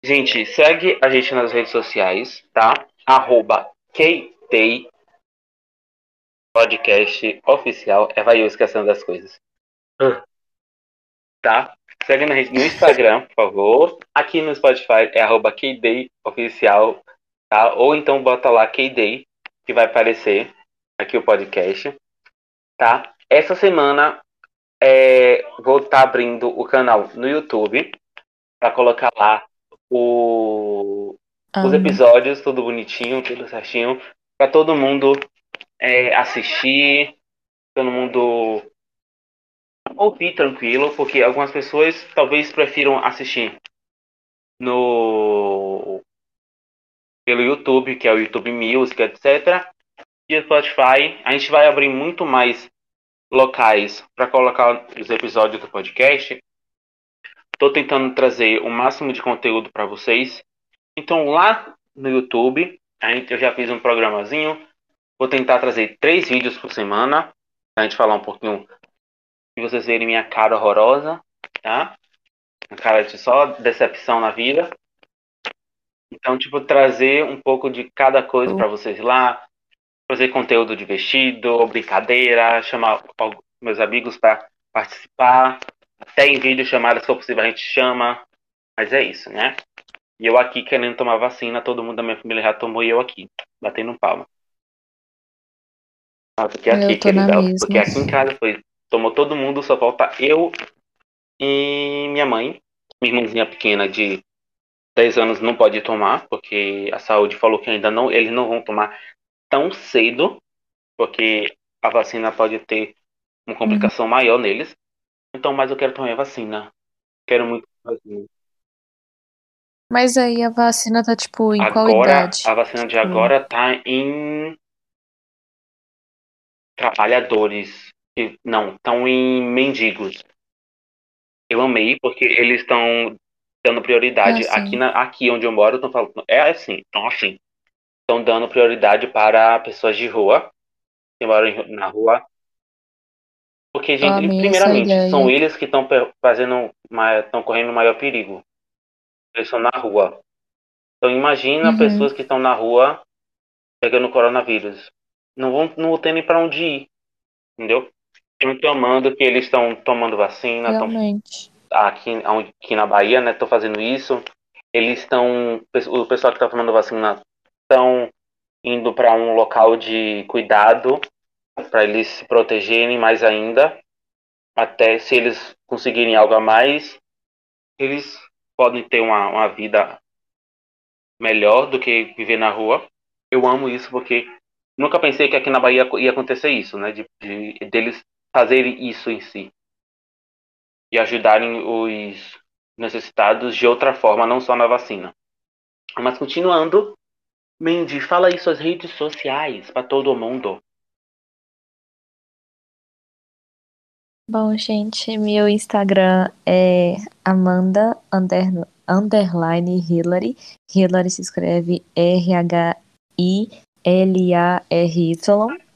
Gente, segue a gente nas redes sociais, tá? Arroba KTay Podcast Oficial. É, vai eu esquecendo das coisas. Tá? Segue na gente no Instagram, por favor. Aqui no Spotify é arroba KDay Oficial, tá? Ou então bota lá KDay, que vai aparecer aqui o podcast, tá? Essa semana é, vou estar abrindo o canal no YouTube para colocar lá o, os episódios, tudo bonitinho, tudo certinho, para todo mundo é, assistir, todo mundo ouvir tranquilo, porque algumas pessoas talvez prefiram assistir no pelo YouTube, que é o YouTube Music, etc. E o Spotify, a gente vai abrir muito mais locais para colocar os episódios do podcast. Estou tentando trazer o máximo de conteúdo para vocês. Então lá no YouTube, a gente, eu já fiz um programazinho. Vou tentar trazer três vídeos por semana. Pra gente falar um pouquinho. E vocês verem minha cara horrorosa. Tá? Uma cara de só decepção na vida. Então, tipo, trazer um pouco de cada coisa para vocês lá. Fazer conteúdo divertido, brincadeira, chamar meus amigos para participar. Até em vídeo chamadas, se for possível, a gente chama. Mas é isso, né? E eu aqui querendo tomar vacina, todo mundo da minha família já tomou e eu aqui, batendo palma. Ah, porque aqui, tô na querida, porque aqui em casa foi, tomou todo mundo, só falta eu e minha mãe. Minha irmãzinha pequena de 10 anos não pode tomar, porque a saúde falou que ainda não, eles não vão tomar tão cedo, porque a vacina pode ter uma complicação maior neles. Então, mas eu quero tomar a vacina. Quero muito vacina. Mas aí a vacina tá, tipo, em qual Agora, idade? a vacina de Tipo, agora tá em trabalhadores. Não, estão em mendigos. Eu amei porque eles estão dando prioridade Ah, sim. aqui na, aqui onde eu moro, estão falando, é assim, então assim, estão dando prioridade para pessoas de rua que moram na rua. Porque, gente, primeiramente, são eles que estão fazendo, estão correndo maior perigo. Eles estão na rua. Então imagina Uhum. pessoas que estão na rua pegando coronavírus. Não vão, não vão ter nem para onde ir, entendeu? Reclamando que eles estão tomando vacina, Realmente. aqui, onde- aqui na Bahia, né? Estão fazendo isso. Eles estão, o pessoal que está tomando vacina estão indo para um local de cuidado para eles se protegerem mais ainda. Até se eles conseguirem algo a mais, eles podem ter uma, uma vida melhor do que viver na rua. Eu amo isso porque nunca pensei que aqui na Bahia ia acontecer isso, né? De, de deles fazerem isso em si e ajudarem os necessitados de outra forma, não só na vacina. Mas continuando, Mandy, fala aí suas redes sociais para todo mundo. Bom, gente, meu Instagram é Amanda under, underline Hillary. Hillary se escreve R-H-I-L-A-R-Y.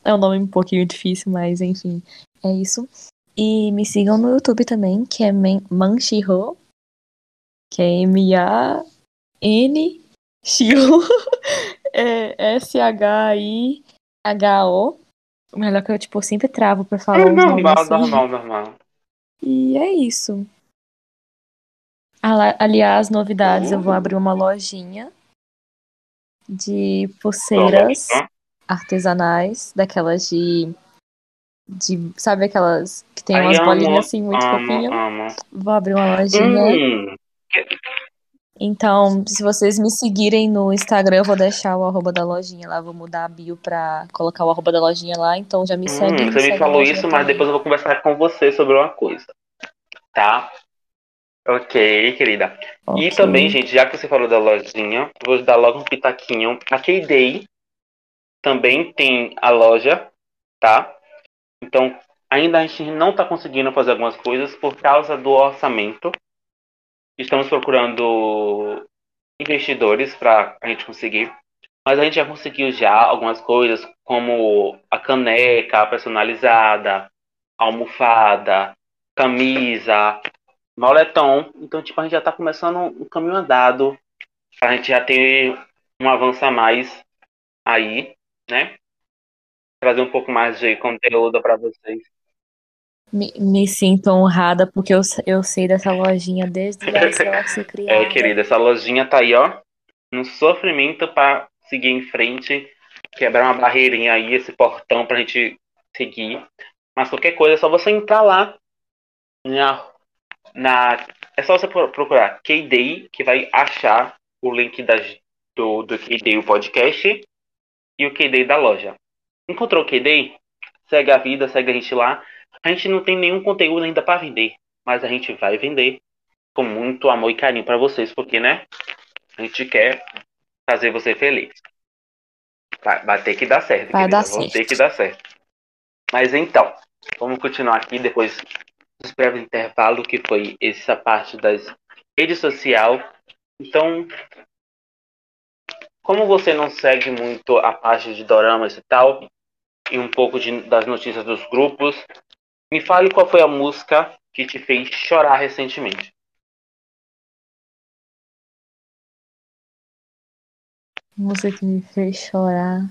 É um nome um pouquinho difícil, mas enfim, é isso. E me sigam no YouTube também, que é Man- Manshiro, que é M-A-N-Shiro, é S-H-I-H-O. O melhor que eu, tipo, sempre travo pra falar É normal, assim. normal, normal. E é isso. Aliás, novidades, eu vou Uh. abrir uma lojinha de pulseiras Só, artesanais, daquelas de, de sabe aquelas que tem Ai, umas amo, bolinhas assim muito amo, fofinhas? amo. Vou abrir uma lojinha. Hum, Então, se vocês me seguirem no Instagram, eu vou deixar o arroba da lojinha lá, vou mudar a bio pra colocar o arroba da lojinha lá, então já me segue. hum, você segue me falou isso, mas também. depois eu vou conversar com você sobre uma coisa. Tá? Ok, querida. E Ok. também, gente, já que você falou da lojinha, vou dar logo um pitaquinho. A K-Day também tem a loja, tá? Então, ainda a gente não está conseguindo fazer algumas coisas por causa do orçamento. Estamos procurando investidores para a gente conseguir. Mas a gente já conseguiu já algumas coisas, como a caneca personalizada, almofada, camisa, moletom. Então, tipo, a gente já está começando um caminho andado. A gente já ter um avanço a mais aí, né? Trazer um pouco mais de conteúdo para vocês. Me, me sinto honrada porque eu, eu sei dessa lojinha desde antes ser criada. É, querida, essa lojinha tá aí, ó, no sofrimento para seguir em frente, quebrar uma barreirinha aí, esse portão pra gente seguir. Mas qualquer coisa é só você entrar lá na, na é só você pro- procurar K-Day, que vai achar o link das, do, do K-Day, o podcast, e o K-Day da loja. Encontrou o K-Day? Segue a vida, segue a gente lá. A gente não tem nenhum conteúdo ainda para vender, mas a gente vai vender com muito amor e carinho para vocês, porque, né? A gente quer fazer você feliz. Vai, vai ter que dar certo, Vai querida. dar certo. ter que dar certo. Mas então, vamos continuar aqui depois dos breves intervalos, que foi essa parte das redes sociais. Então, como você não segue muito a parte de doramas e tal, e um pouco de- das notícias dos grupos, me fale qual foi a música que te fez chorar recentemente. Música que me fez chorar.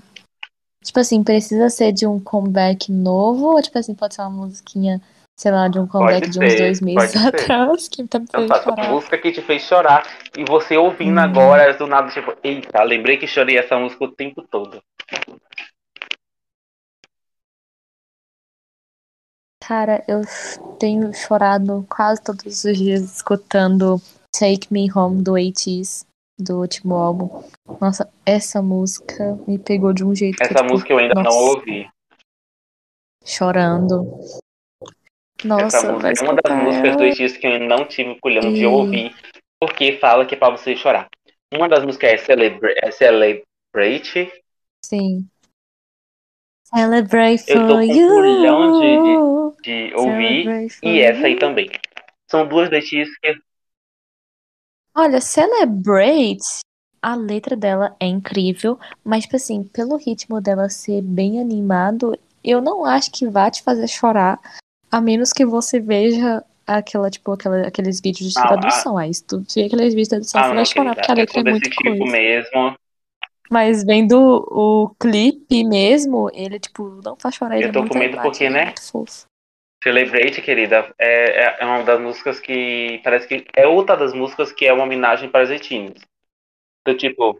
Tipo assim, precisa ser de um comeback novo? Ou tipo assim, pode ser uma musiquinha, sei lá, de um comeback Pode de uns ser, dois meses atrás que tá me Então tá, a chorar? música que te fez chorar e você ouvindo Hum. agora, do nada, tipo, eita, lembrei que chorei essa música o tempo todo. Cara, eu tenho chorado quase todos os dias escutando Take Me Home do ATEEZ. do último álbum. Nossa, essa música me pegou de um jeito que, Essa tipo, música eu ainda não nossa, ouvi. chorando. Nossa, Essa música é uma das músicas do. X que eu ainda não tive o culhão de E- ouvir, porque fala que é pra você chorar. Uma das músicas é, Celebra é Celebrate. Sim. Celebrate Eu tô for com um you. de ouvir Celebrate for e essa aí também. São duas X que Olha, Celebrate, a letra dela é incrível, mas, tipo assim, pelo ritmo dela ser bem animado, eu não acho que vá te fazer chorar, a menos que você veja aquela, tipo, aquela, aqueles vídeos de Ah, tradução. Aí, se tu ver aqueles vídeos de tradução, Ah, você vai chorar, porque a É letra é todo muito tipo coisa. mesmo. Mas vendo o clipe mesmo, ele, tipo, não faz chorar, ele Eu é tô muito com medo porque, é né? fofo. Celebrate, querida, é, é- é uma das músicas que parece que é outra das músicas que é uma homenagem para as etnias. Do tipo,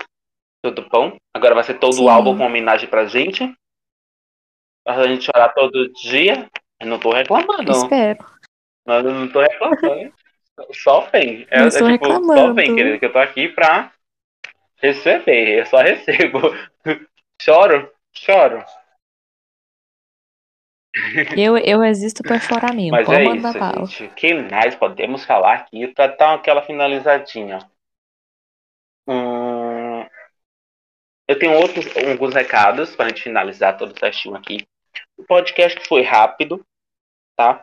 tudo bom? Agora vai ser todo Sim. o álbum com homenagem pra gente. Pra gente chorar todo dia. Eu não tô reclamando. Espero. Mas eu não tô reclamando. Só vem. É, é tipo, só reclamando. vem, querida, que eu tô aqui pra receber. Eu só recebo. Choro? Choro. Eu, eu existo mesmo. Mas é isso, bala. gente. O que mais podemos falar aqui pra dar aquela finalizadinha? Hum, eu tenho outros alguns recados pra gente finalizar todo certinho aqui. O podcast foi rápido, tá?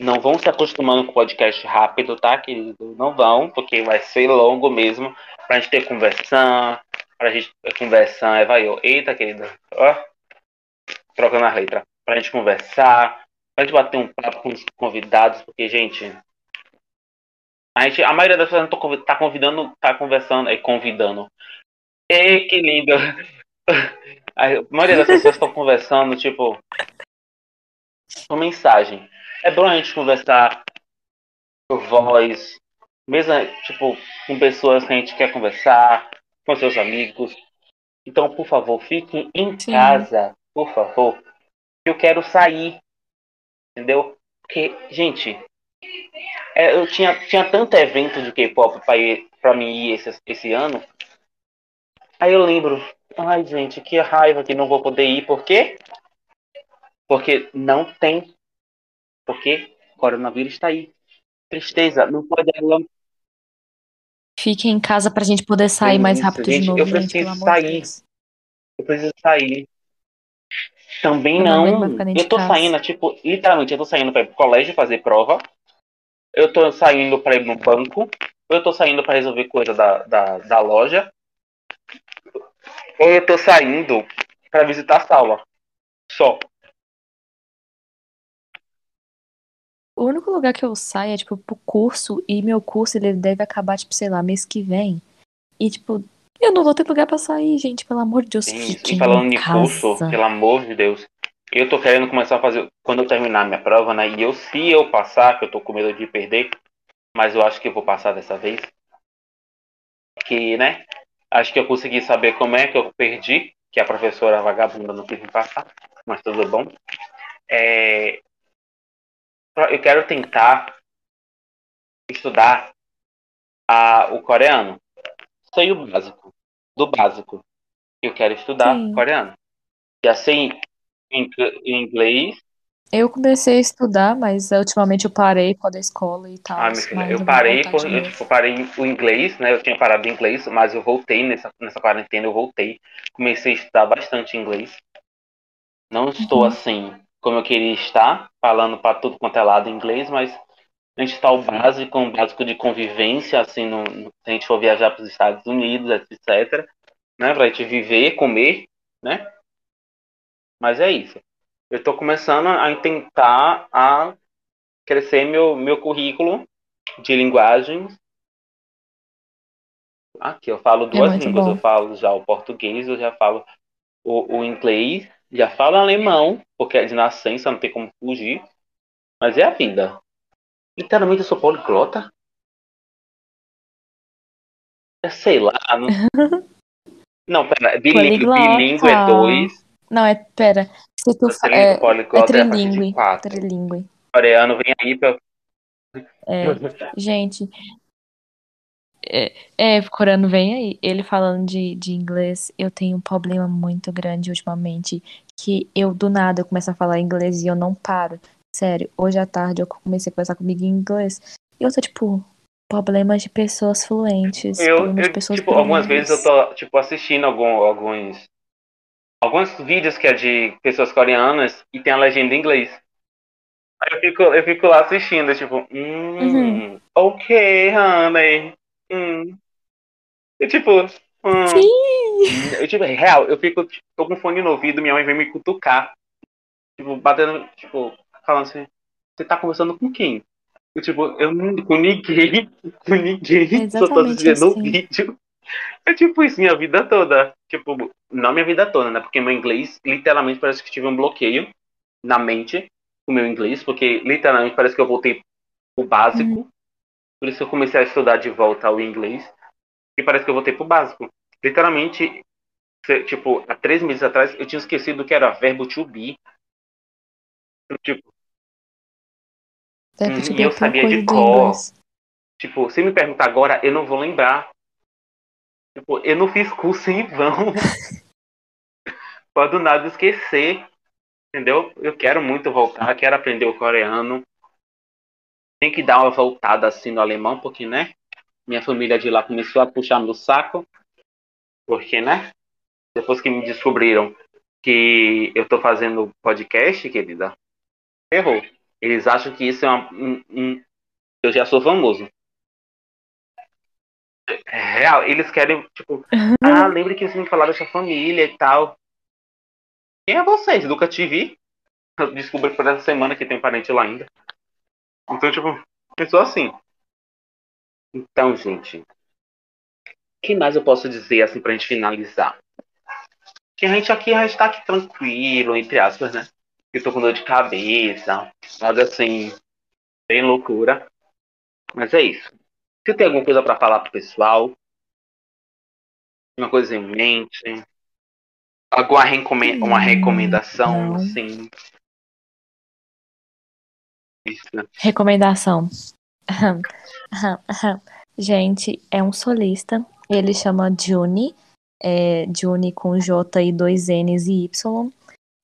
Não vão se acostumando com o podcast rápido, tá, querido? Não vão, porque vai ser longo mesmo. Pra gente ter conversão, pra gente ter conversão. É, vai, eu. Eita, querida. Ó, trocando a letra. Pra gente conversar, pra gente bater um papo com os convidados, porque, gente. A, gente, a maioria das pessoas não tô convi- tá convidando, tá conversando, é convidando. Ei, que lindo! A maioria das pessoas estão conversando, tipo, por mensagem. É bom a gente conversar por voz, mesmo, tipo, com pessoas que a gente quer conversar, com seus amigos. Então, por favor, fiquem em Sim. casa, por favor. Eu quero sair, entendeu? Porque, gente, é, eu tinha, tinha tanto evento de K-pop pra, ir- pra mim ir esse, esse ano. Aí eu lembro, ai gente, que raiva que não vou poder ir, por quê? Porque não tem. Porque o coronavírus está aí. Tristeza, não pode Fiquem em casa pra gente poder sair mais Isso, rápido de gente, novo, eu preciso de sair. Eu preciso sair. Também não Eu tô casa. saindo, tipo, literalmente, eu tô saindo pra ir pro colégio fazer prova. Eu tô saindo pra ir no banco. Eu tô saindo pra resolver coisa da, da, da loja. Ou eu tô saindo pra visitar a sala. Só. O único lugar que eu saio é, tipo, pro curso, e meu curso, ele deve acabar, tipo, sei lá, mês que vem. E, tipo, eu não vou ter lugar pra sair, gente, pelo amor de Deus, Sim, e falando em em curso, pelo amor de Deus. Eu tô querendo começar a fazer. Quando eu terminar minha prova, né? E eu, se eu passar, que eu tô com medo de perder, mas eu acho que eu vou passar dessa vez. Que, né? Acho que eu consegui saber como é que eu perdi, que a professora vagabunda não quis me passar, mas tudo bom. É, eu quero tentar estudar a, o coreano. Sei o básico. Do básico. Eu quero estudar Sim. coreano. Já sei em, em inglês. Eu comecei a estudar, mas ultimamente eu parei por da escola e tal. Ah, minha filha, eu parei por, eu, tipo, parei o inglês, né? Eu tinha parado em inglês, mas eu voltei nessa, nessa quarentena, eu voltei. Comecei a estudar bastante inglês. Não estou Uhum. assim como eu queria estar, falando para tudo quanto é lado inglês, mas a gente está o básico, um básico de convivência, assim, no, no- se a gente for viajar para os Estados Unidos, etc. Né? Pra gente viver, comer, né? Mas é isso. Eu estou começando a tentar a crescer meu, meu currículo de linguagens. Aqui, eu falo duas muito línguas. bom. Eu falo já o português, eu já falo o, o inglês, já falo alemão, porque é de nascença, não tem como fugir. Mas é a vida. Literalmente eu sou poliglota? Eu sei lá. Não, não pera. Bilingue, bilingue é dois. Não, é, pera. Se tu fa- é, é poliglota é trilingue. quatro. Trilingue. Coreano vem aí pra. É, gente, É, é, Corano vem aí. Ele falando de, de inglês, eu tenho um problema muito grande ultimamente. Que eu, do nada, eu começo a falar inglês e eu não paro. Sério, hoje à tarde eu comecei a conversar comigo em inglês. E eu tô, tipo, problemas de pessoas fluentes. Eu, eu pessoas tipo, algumas vezes eu tô, tipo, assistindo algum, alguns. Alguns vídeos que é de pessoas coreanas e tem a legenda em inglês. Aí eu fico, eu fico lá assistindo, tipo, hum, Uhum. ok, honey. Hum. E tipo, hum, Sim! eu, tipo, real, eu fico, tipo, tô com fone no ouvido, minha mãe vem me cutucar. Tipo, batendo, tipo, falando assim, você tá conversando com quem? Eu, tipo, eu não com ninguém, com É ninguém, só tô exatamente assistindo o assim. vídeo. É tipo isso minha vida toda. Tipo, não minha vida toda, né? Porque meu inglês, literalmente, parece que tive um bloqueio na mente com o meu inglês, porque literalmente parece que eu voltei pro básico. Uhum. Por isso eu comecei a estudar de volta o inglês. E parece que eu voltei pro básico. Literalmente, tipo, há três meses atrás, eu tinha esquecido que era verbo to be. Tipo, Deve uhum, e eu a pior sabia de cor. Tipo, se me perguntar agora, eu não vou lembrar. Tipo, eu não fiz curso em vão. Pode do nada esquecer. Entendeu? Eu quero muito voltar, quero aprender o coreano. Tem que dar uma voltada assim no alemão, porque, né? Minha família de lá começou a puxar meu saco. Porque, né? Depois que me descobriram que eu tô fazendo podcast, querida, errou. Eles acham que isso é uma, um, um- Eu já sou famoso. É real, eles querem, tipo, ah, lembre que você me falar da sua família e tal. Quem é vocês? Nunca te vi. Eu descobri por essa semana que tem parente lá ainda. Então, tipo, pensou assim. Então, gente, o que mais eu posso dizer assim pra gente finalizar? Que a gente aqui já está aqui tranquilo, entre aspas, né? Eu tô com dor de cabeça, nada assim, bem loucura. Mas é isso. Você tem alguma coisa pra falar pro pessoal? Uma coisa em mente? Alguma recomen uma recomendação, Não. assim? Isso. Recomendação. Gente, é um solista. Ele chama Juni. É Juni com J e dois N's e Y.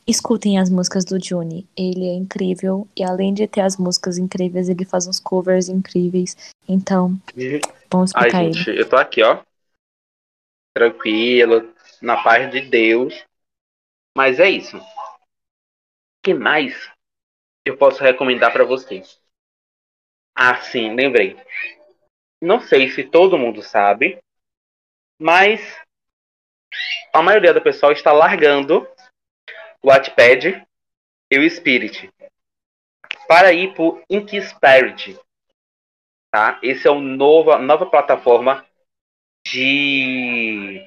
Escutem as músicas do Juni. Ele é incrível. E além de ter as músicas incríveis, ele faz uns covers incríveis. Então, vamos Ai, escutar gente, ele. eu tô aqui, ó. Tranquilo, na paz de Deus. Mas é isso. O que mais eu posso recomendar pra vocês? Ah, sim, lembrei. Não sei se todo mundo sabe, mas a maioria do pessoal está largando Wattpad e o Spirit para ir pro Inkispirit, tá? Esse é o novo, a nova plataforma de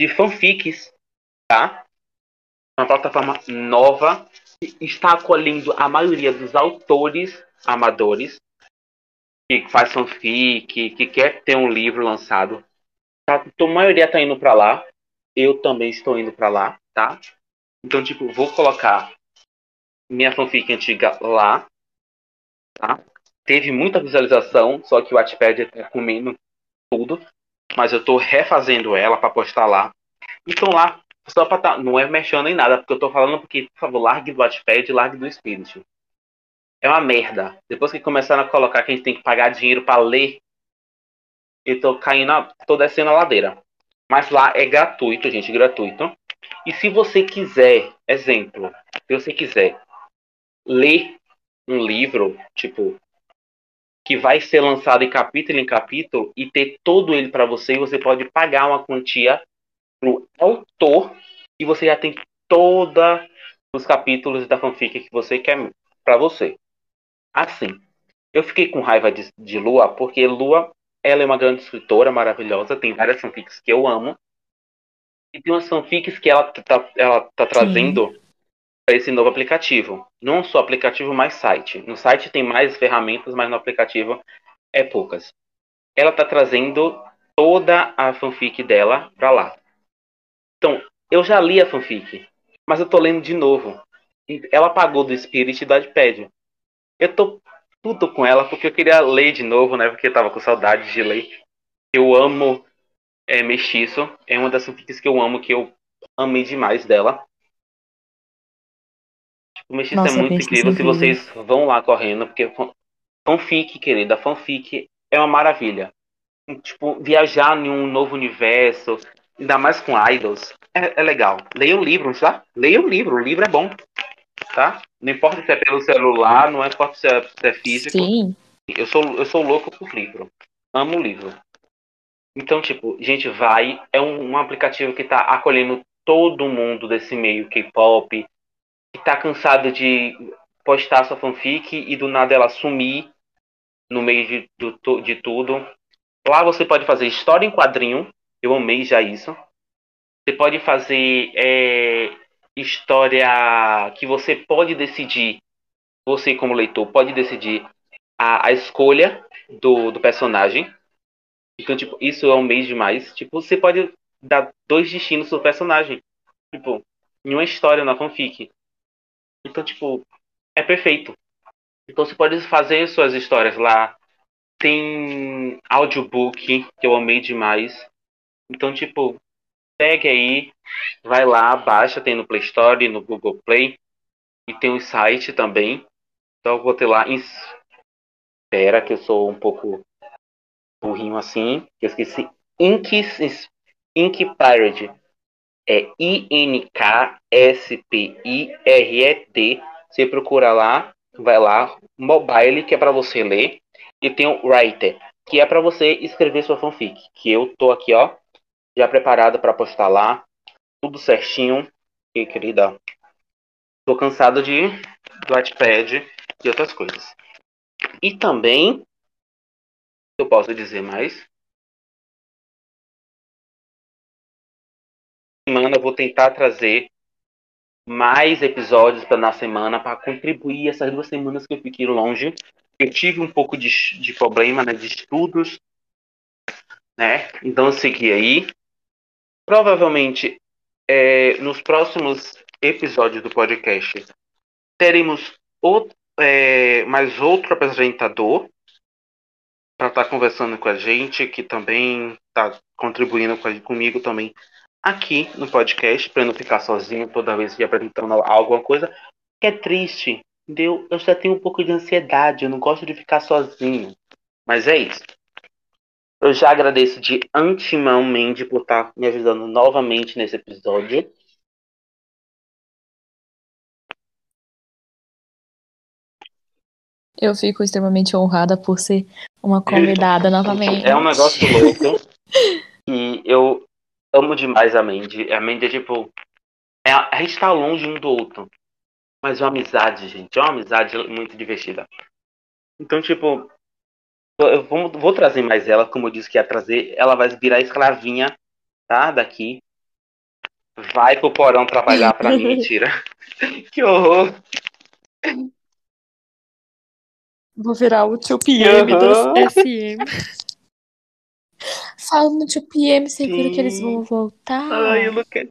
de fanfics, tá? Uma plataforma nova que está acolhendo a maioria dos autores amadores que faz fanfic, que quer ter um livro lançado. Tá? Então, a maioria está indo para lá. Eu também estou indo para lá, tá? Então, tipo, vou colocar minha fanfic antiga lá, tá? Teve muita visualização, só que o Wattpad tá comendo tudo, mas eu tô refazendo ela para postar lá. Então lá, só pra tá, não é mexendo em nada, porque eu tô falando porque, por favor, largue do Wattpad, largue do Spirit. É uma merda. Depois que começaram a colocar que a gente tem que pagar dinheiro para ler, eu tô caindo, a- tô descendo a ladeira. Mas lá é gratuito, gente, gratuito. E se você quiser, exemplo, se você quiser ler um livro, tipo, que vai ser lançado em capítulo em capítulo e ter todo ele para você, você pode pagar uma quantia pro autor e você já tem toda os capítulos da fanfic que você quer para você. Assim, eu fiquei com raiva de, de Lua porque Lua, ela é uma grande escritora maravilhosa, tem várias fanfics que eu amo. E tem umas fanfics que ela tá, ela tá trazendo para esse novo aplicativo. Não só aplicativo, mas site. No site tem mais ferramentas, mas no aplicativo é poucas. Ela tá trazendo toda a fanfic dela para lá. Então, eu já li a fanfic, mas eu tô lendo de novo. E Ela pagou do Spirit e do iPad. Eu tô puto com ela porque eu queria ler de novo, né? Porque eu tava com saudade de ler. Eu amo é, Mestiço. É uma das fanfics que eu amo, que eu amei demais dela. Tipo, Mestiço Nossa, é muito incrível. Se vocês vão lá correndo, porque fan- fanfic, querida, fanfic é uma maravilha. Tipo, viajar em um novo universo, ainda mais com idols, é, é legal. Leia o livro, tá? Leia o livro, o livro é bom, tá? Não importa se é pelo celular, não importa se é, se é físico. Sim. Eu sou, eu sou louco por livro. Amo o livro. Então, tipo, gente, vai. É um, um aplicativo que tá acolhendo todo mundo desse meio K-pop, que tá cansado de postar sua fanfic e do nada ela sumir no meio de, do, de tudo. Lá você pode fazer história em quadrinho. Eu amei já isso. Você pode fazer é, história que você pode decidir. Você, como leitor, pode decidir a, a escolha do, do personagem. Então, tipo, isso é um mês demais. Tipo, você pode dar dois destinos pro personagem. Tipo, em uma história na fanfic. Então, tipo, é perfeito. Então você pode fazer suas histórias lá. Tem audiobook, que eu amei demais. Então, tipo, pegue aí, vai lá, baixa, tem no Play Store, no Google Play. E tem o site também. Então eu vou ter lá. Espera, que eu sou um pouco burrinho assim. que Eu esqueci. Ink, Ink Pirate. É I-N-K-S-P-I-R-E-D. Você procura lá, vai lá. Mobile, que é para você ler. E tem o Writer, que é para você escrever sua fanfic. Que eu tô aqui, ó, já preparado para postar lá. Tudo certinho. E, querida, tô cansado de do Wattpad e outras coisas. E também, eu posso dizer mais. Semana eu vou tentar trazer mais episódios para na semana para contribuir essas duas semanas que eu fiquei longe. Eu tive um pouco de, de problema né, de estudos, né? Então eu segui aí. Provavelmente é, nos próximos episódios do podcast teremos outro, é, mais outro apresentador para estar tá conversando com a gente, que também está contribuindo com, comigo também aqui no podcast, para não ficar sozinho toda vez que apresentando alguma coisa. Que é triste, entendeu? Eu já tenho um pouco de ansiedade, eu não gosto de ficar sozinho. Mas é isso. Eu já agradeço de antemão, Mandy, por estar me ajudando novamente nesse episódio. Eu fico extremamente honrada por ser uma convidada novamente. É um negócio louco. e eu amo demais a Mandy. A Mandy é tipo. É, a gente tá longe um do outro. Mas é uma amizade, gente. É uma amizade muito divertida. Então, tipo. Eu vou, vou trazer mais ela, como eu disse que ia trazer. Ela vai virar escravinha, tá? Daqui. Vai pro porão trabalhar pra mim, mentira. que horror. Vou virar o 2PM Uhum. dos SM. Fala no 2PM, segura Sim. que eles vão voltar. Ai, eu não quero.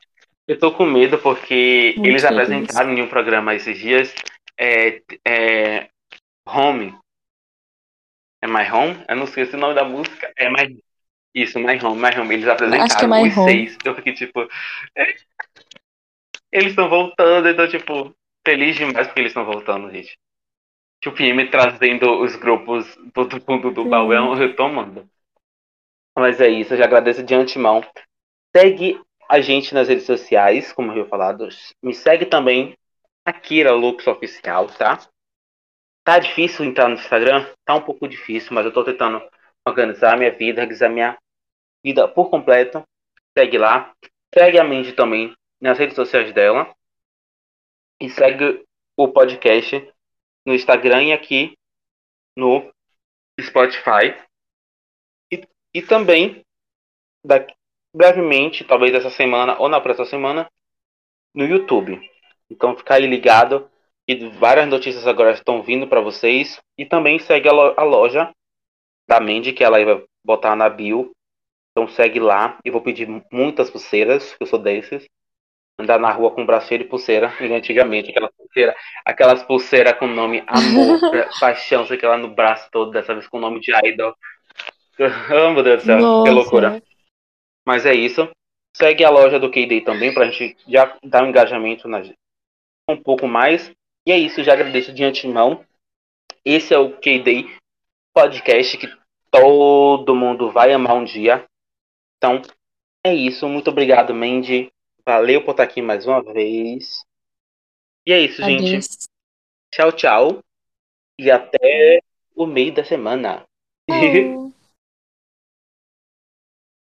Eu tô com medo porque Muito eles feliz. apresentaram em um programa esses dias é, é, Home. É My Home? Eu não esqueci o nome da música. É My... Isso, My Home, My Home. Eles apresentaram Acho que é My os Home. seis. Eu fiquei tipo. é. Eles estão voltando, então, tipo, feliz demais porque eles estão voltando, gente. Tipo, o PM trazendo os grupos todo mundo do Sim. baú, é um retomando. Mas é isso, eu já agradeço de antemão. Segue a gente nas redes sociais, como eu falado. Me segue também, Akira Lux Oficial, tá? Tá difícil entrar no Instagram? Tá um pouco difícil, mas eu tô tentando organizar a minha vida, organizar a minha vida por completo. Segue lá. Segue a Mindy também nas redes sociais dela. E segue o podcast no Instagram e aqui no Spotify. E, e também, daqui, brevemente, talvez essa semana ou na próxima semana, no YouTube. Então fica aí ligado que várias notícias agora estão vindo para vocês. E também segue a, lo a loja da Mandy, que ela vai botar na bio. Então segue lá. E vou pedir muitas pulseiras, que eu sou desses. Andar na rua com braço cheio de pulseira. E antigamente, aquela pulseira, aquelas pulseiras com o nome amor, paixão, sei que lá no braço todo, dessa vez com o nome de idol. oh, meu Deus do céu, Nossa. que loucura. Mas é isso. Segue a loja do KD também pra gente já dar um engajamento na um pouco mais. E é isso, já agradeço de antemão. Esse é o KD Podcast que todo mundo vai amar um dia. Então, é isso. Muito obrigado, Mandy. Valeu por estar aqui mais uma vez. E é isso, gente. Adeus. Tchau, tchau. E até o meio da semana. Tchau.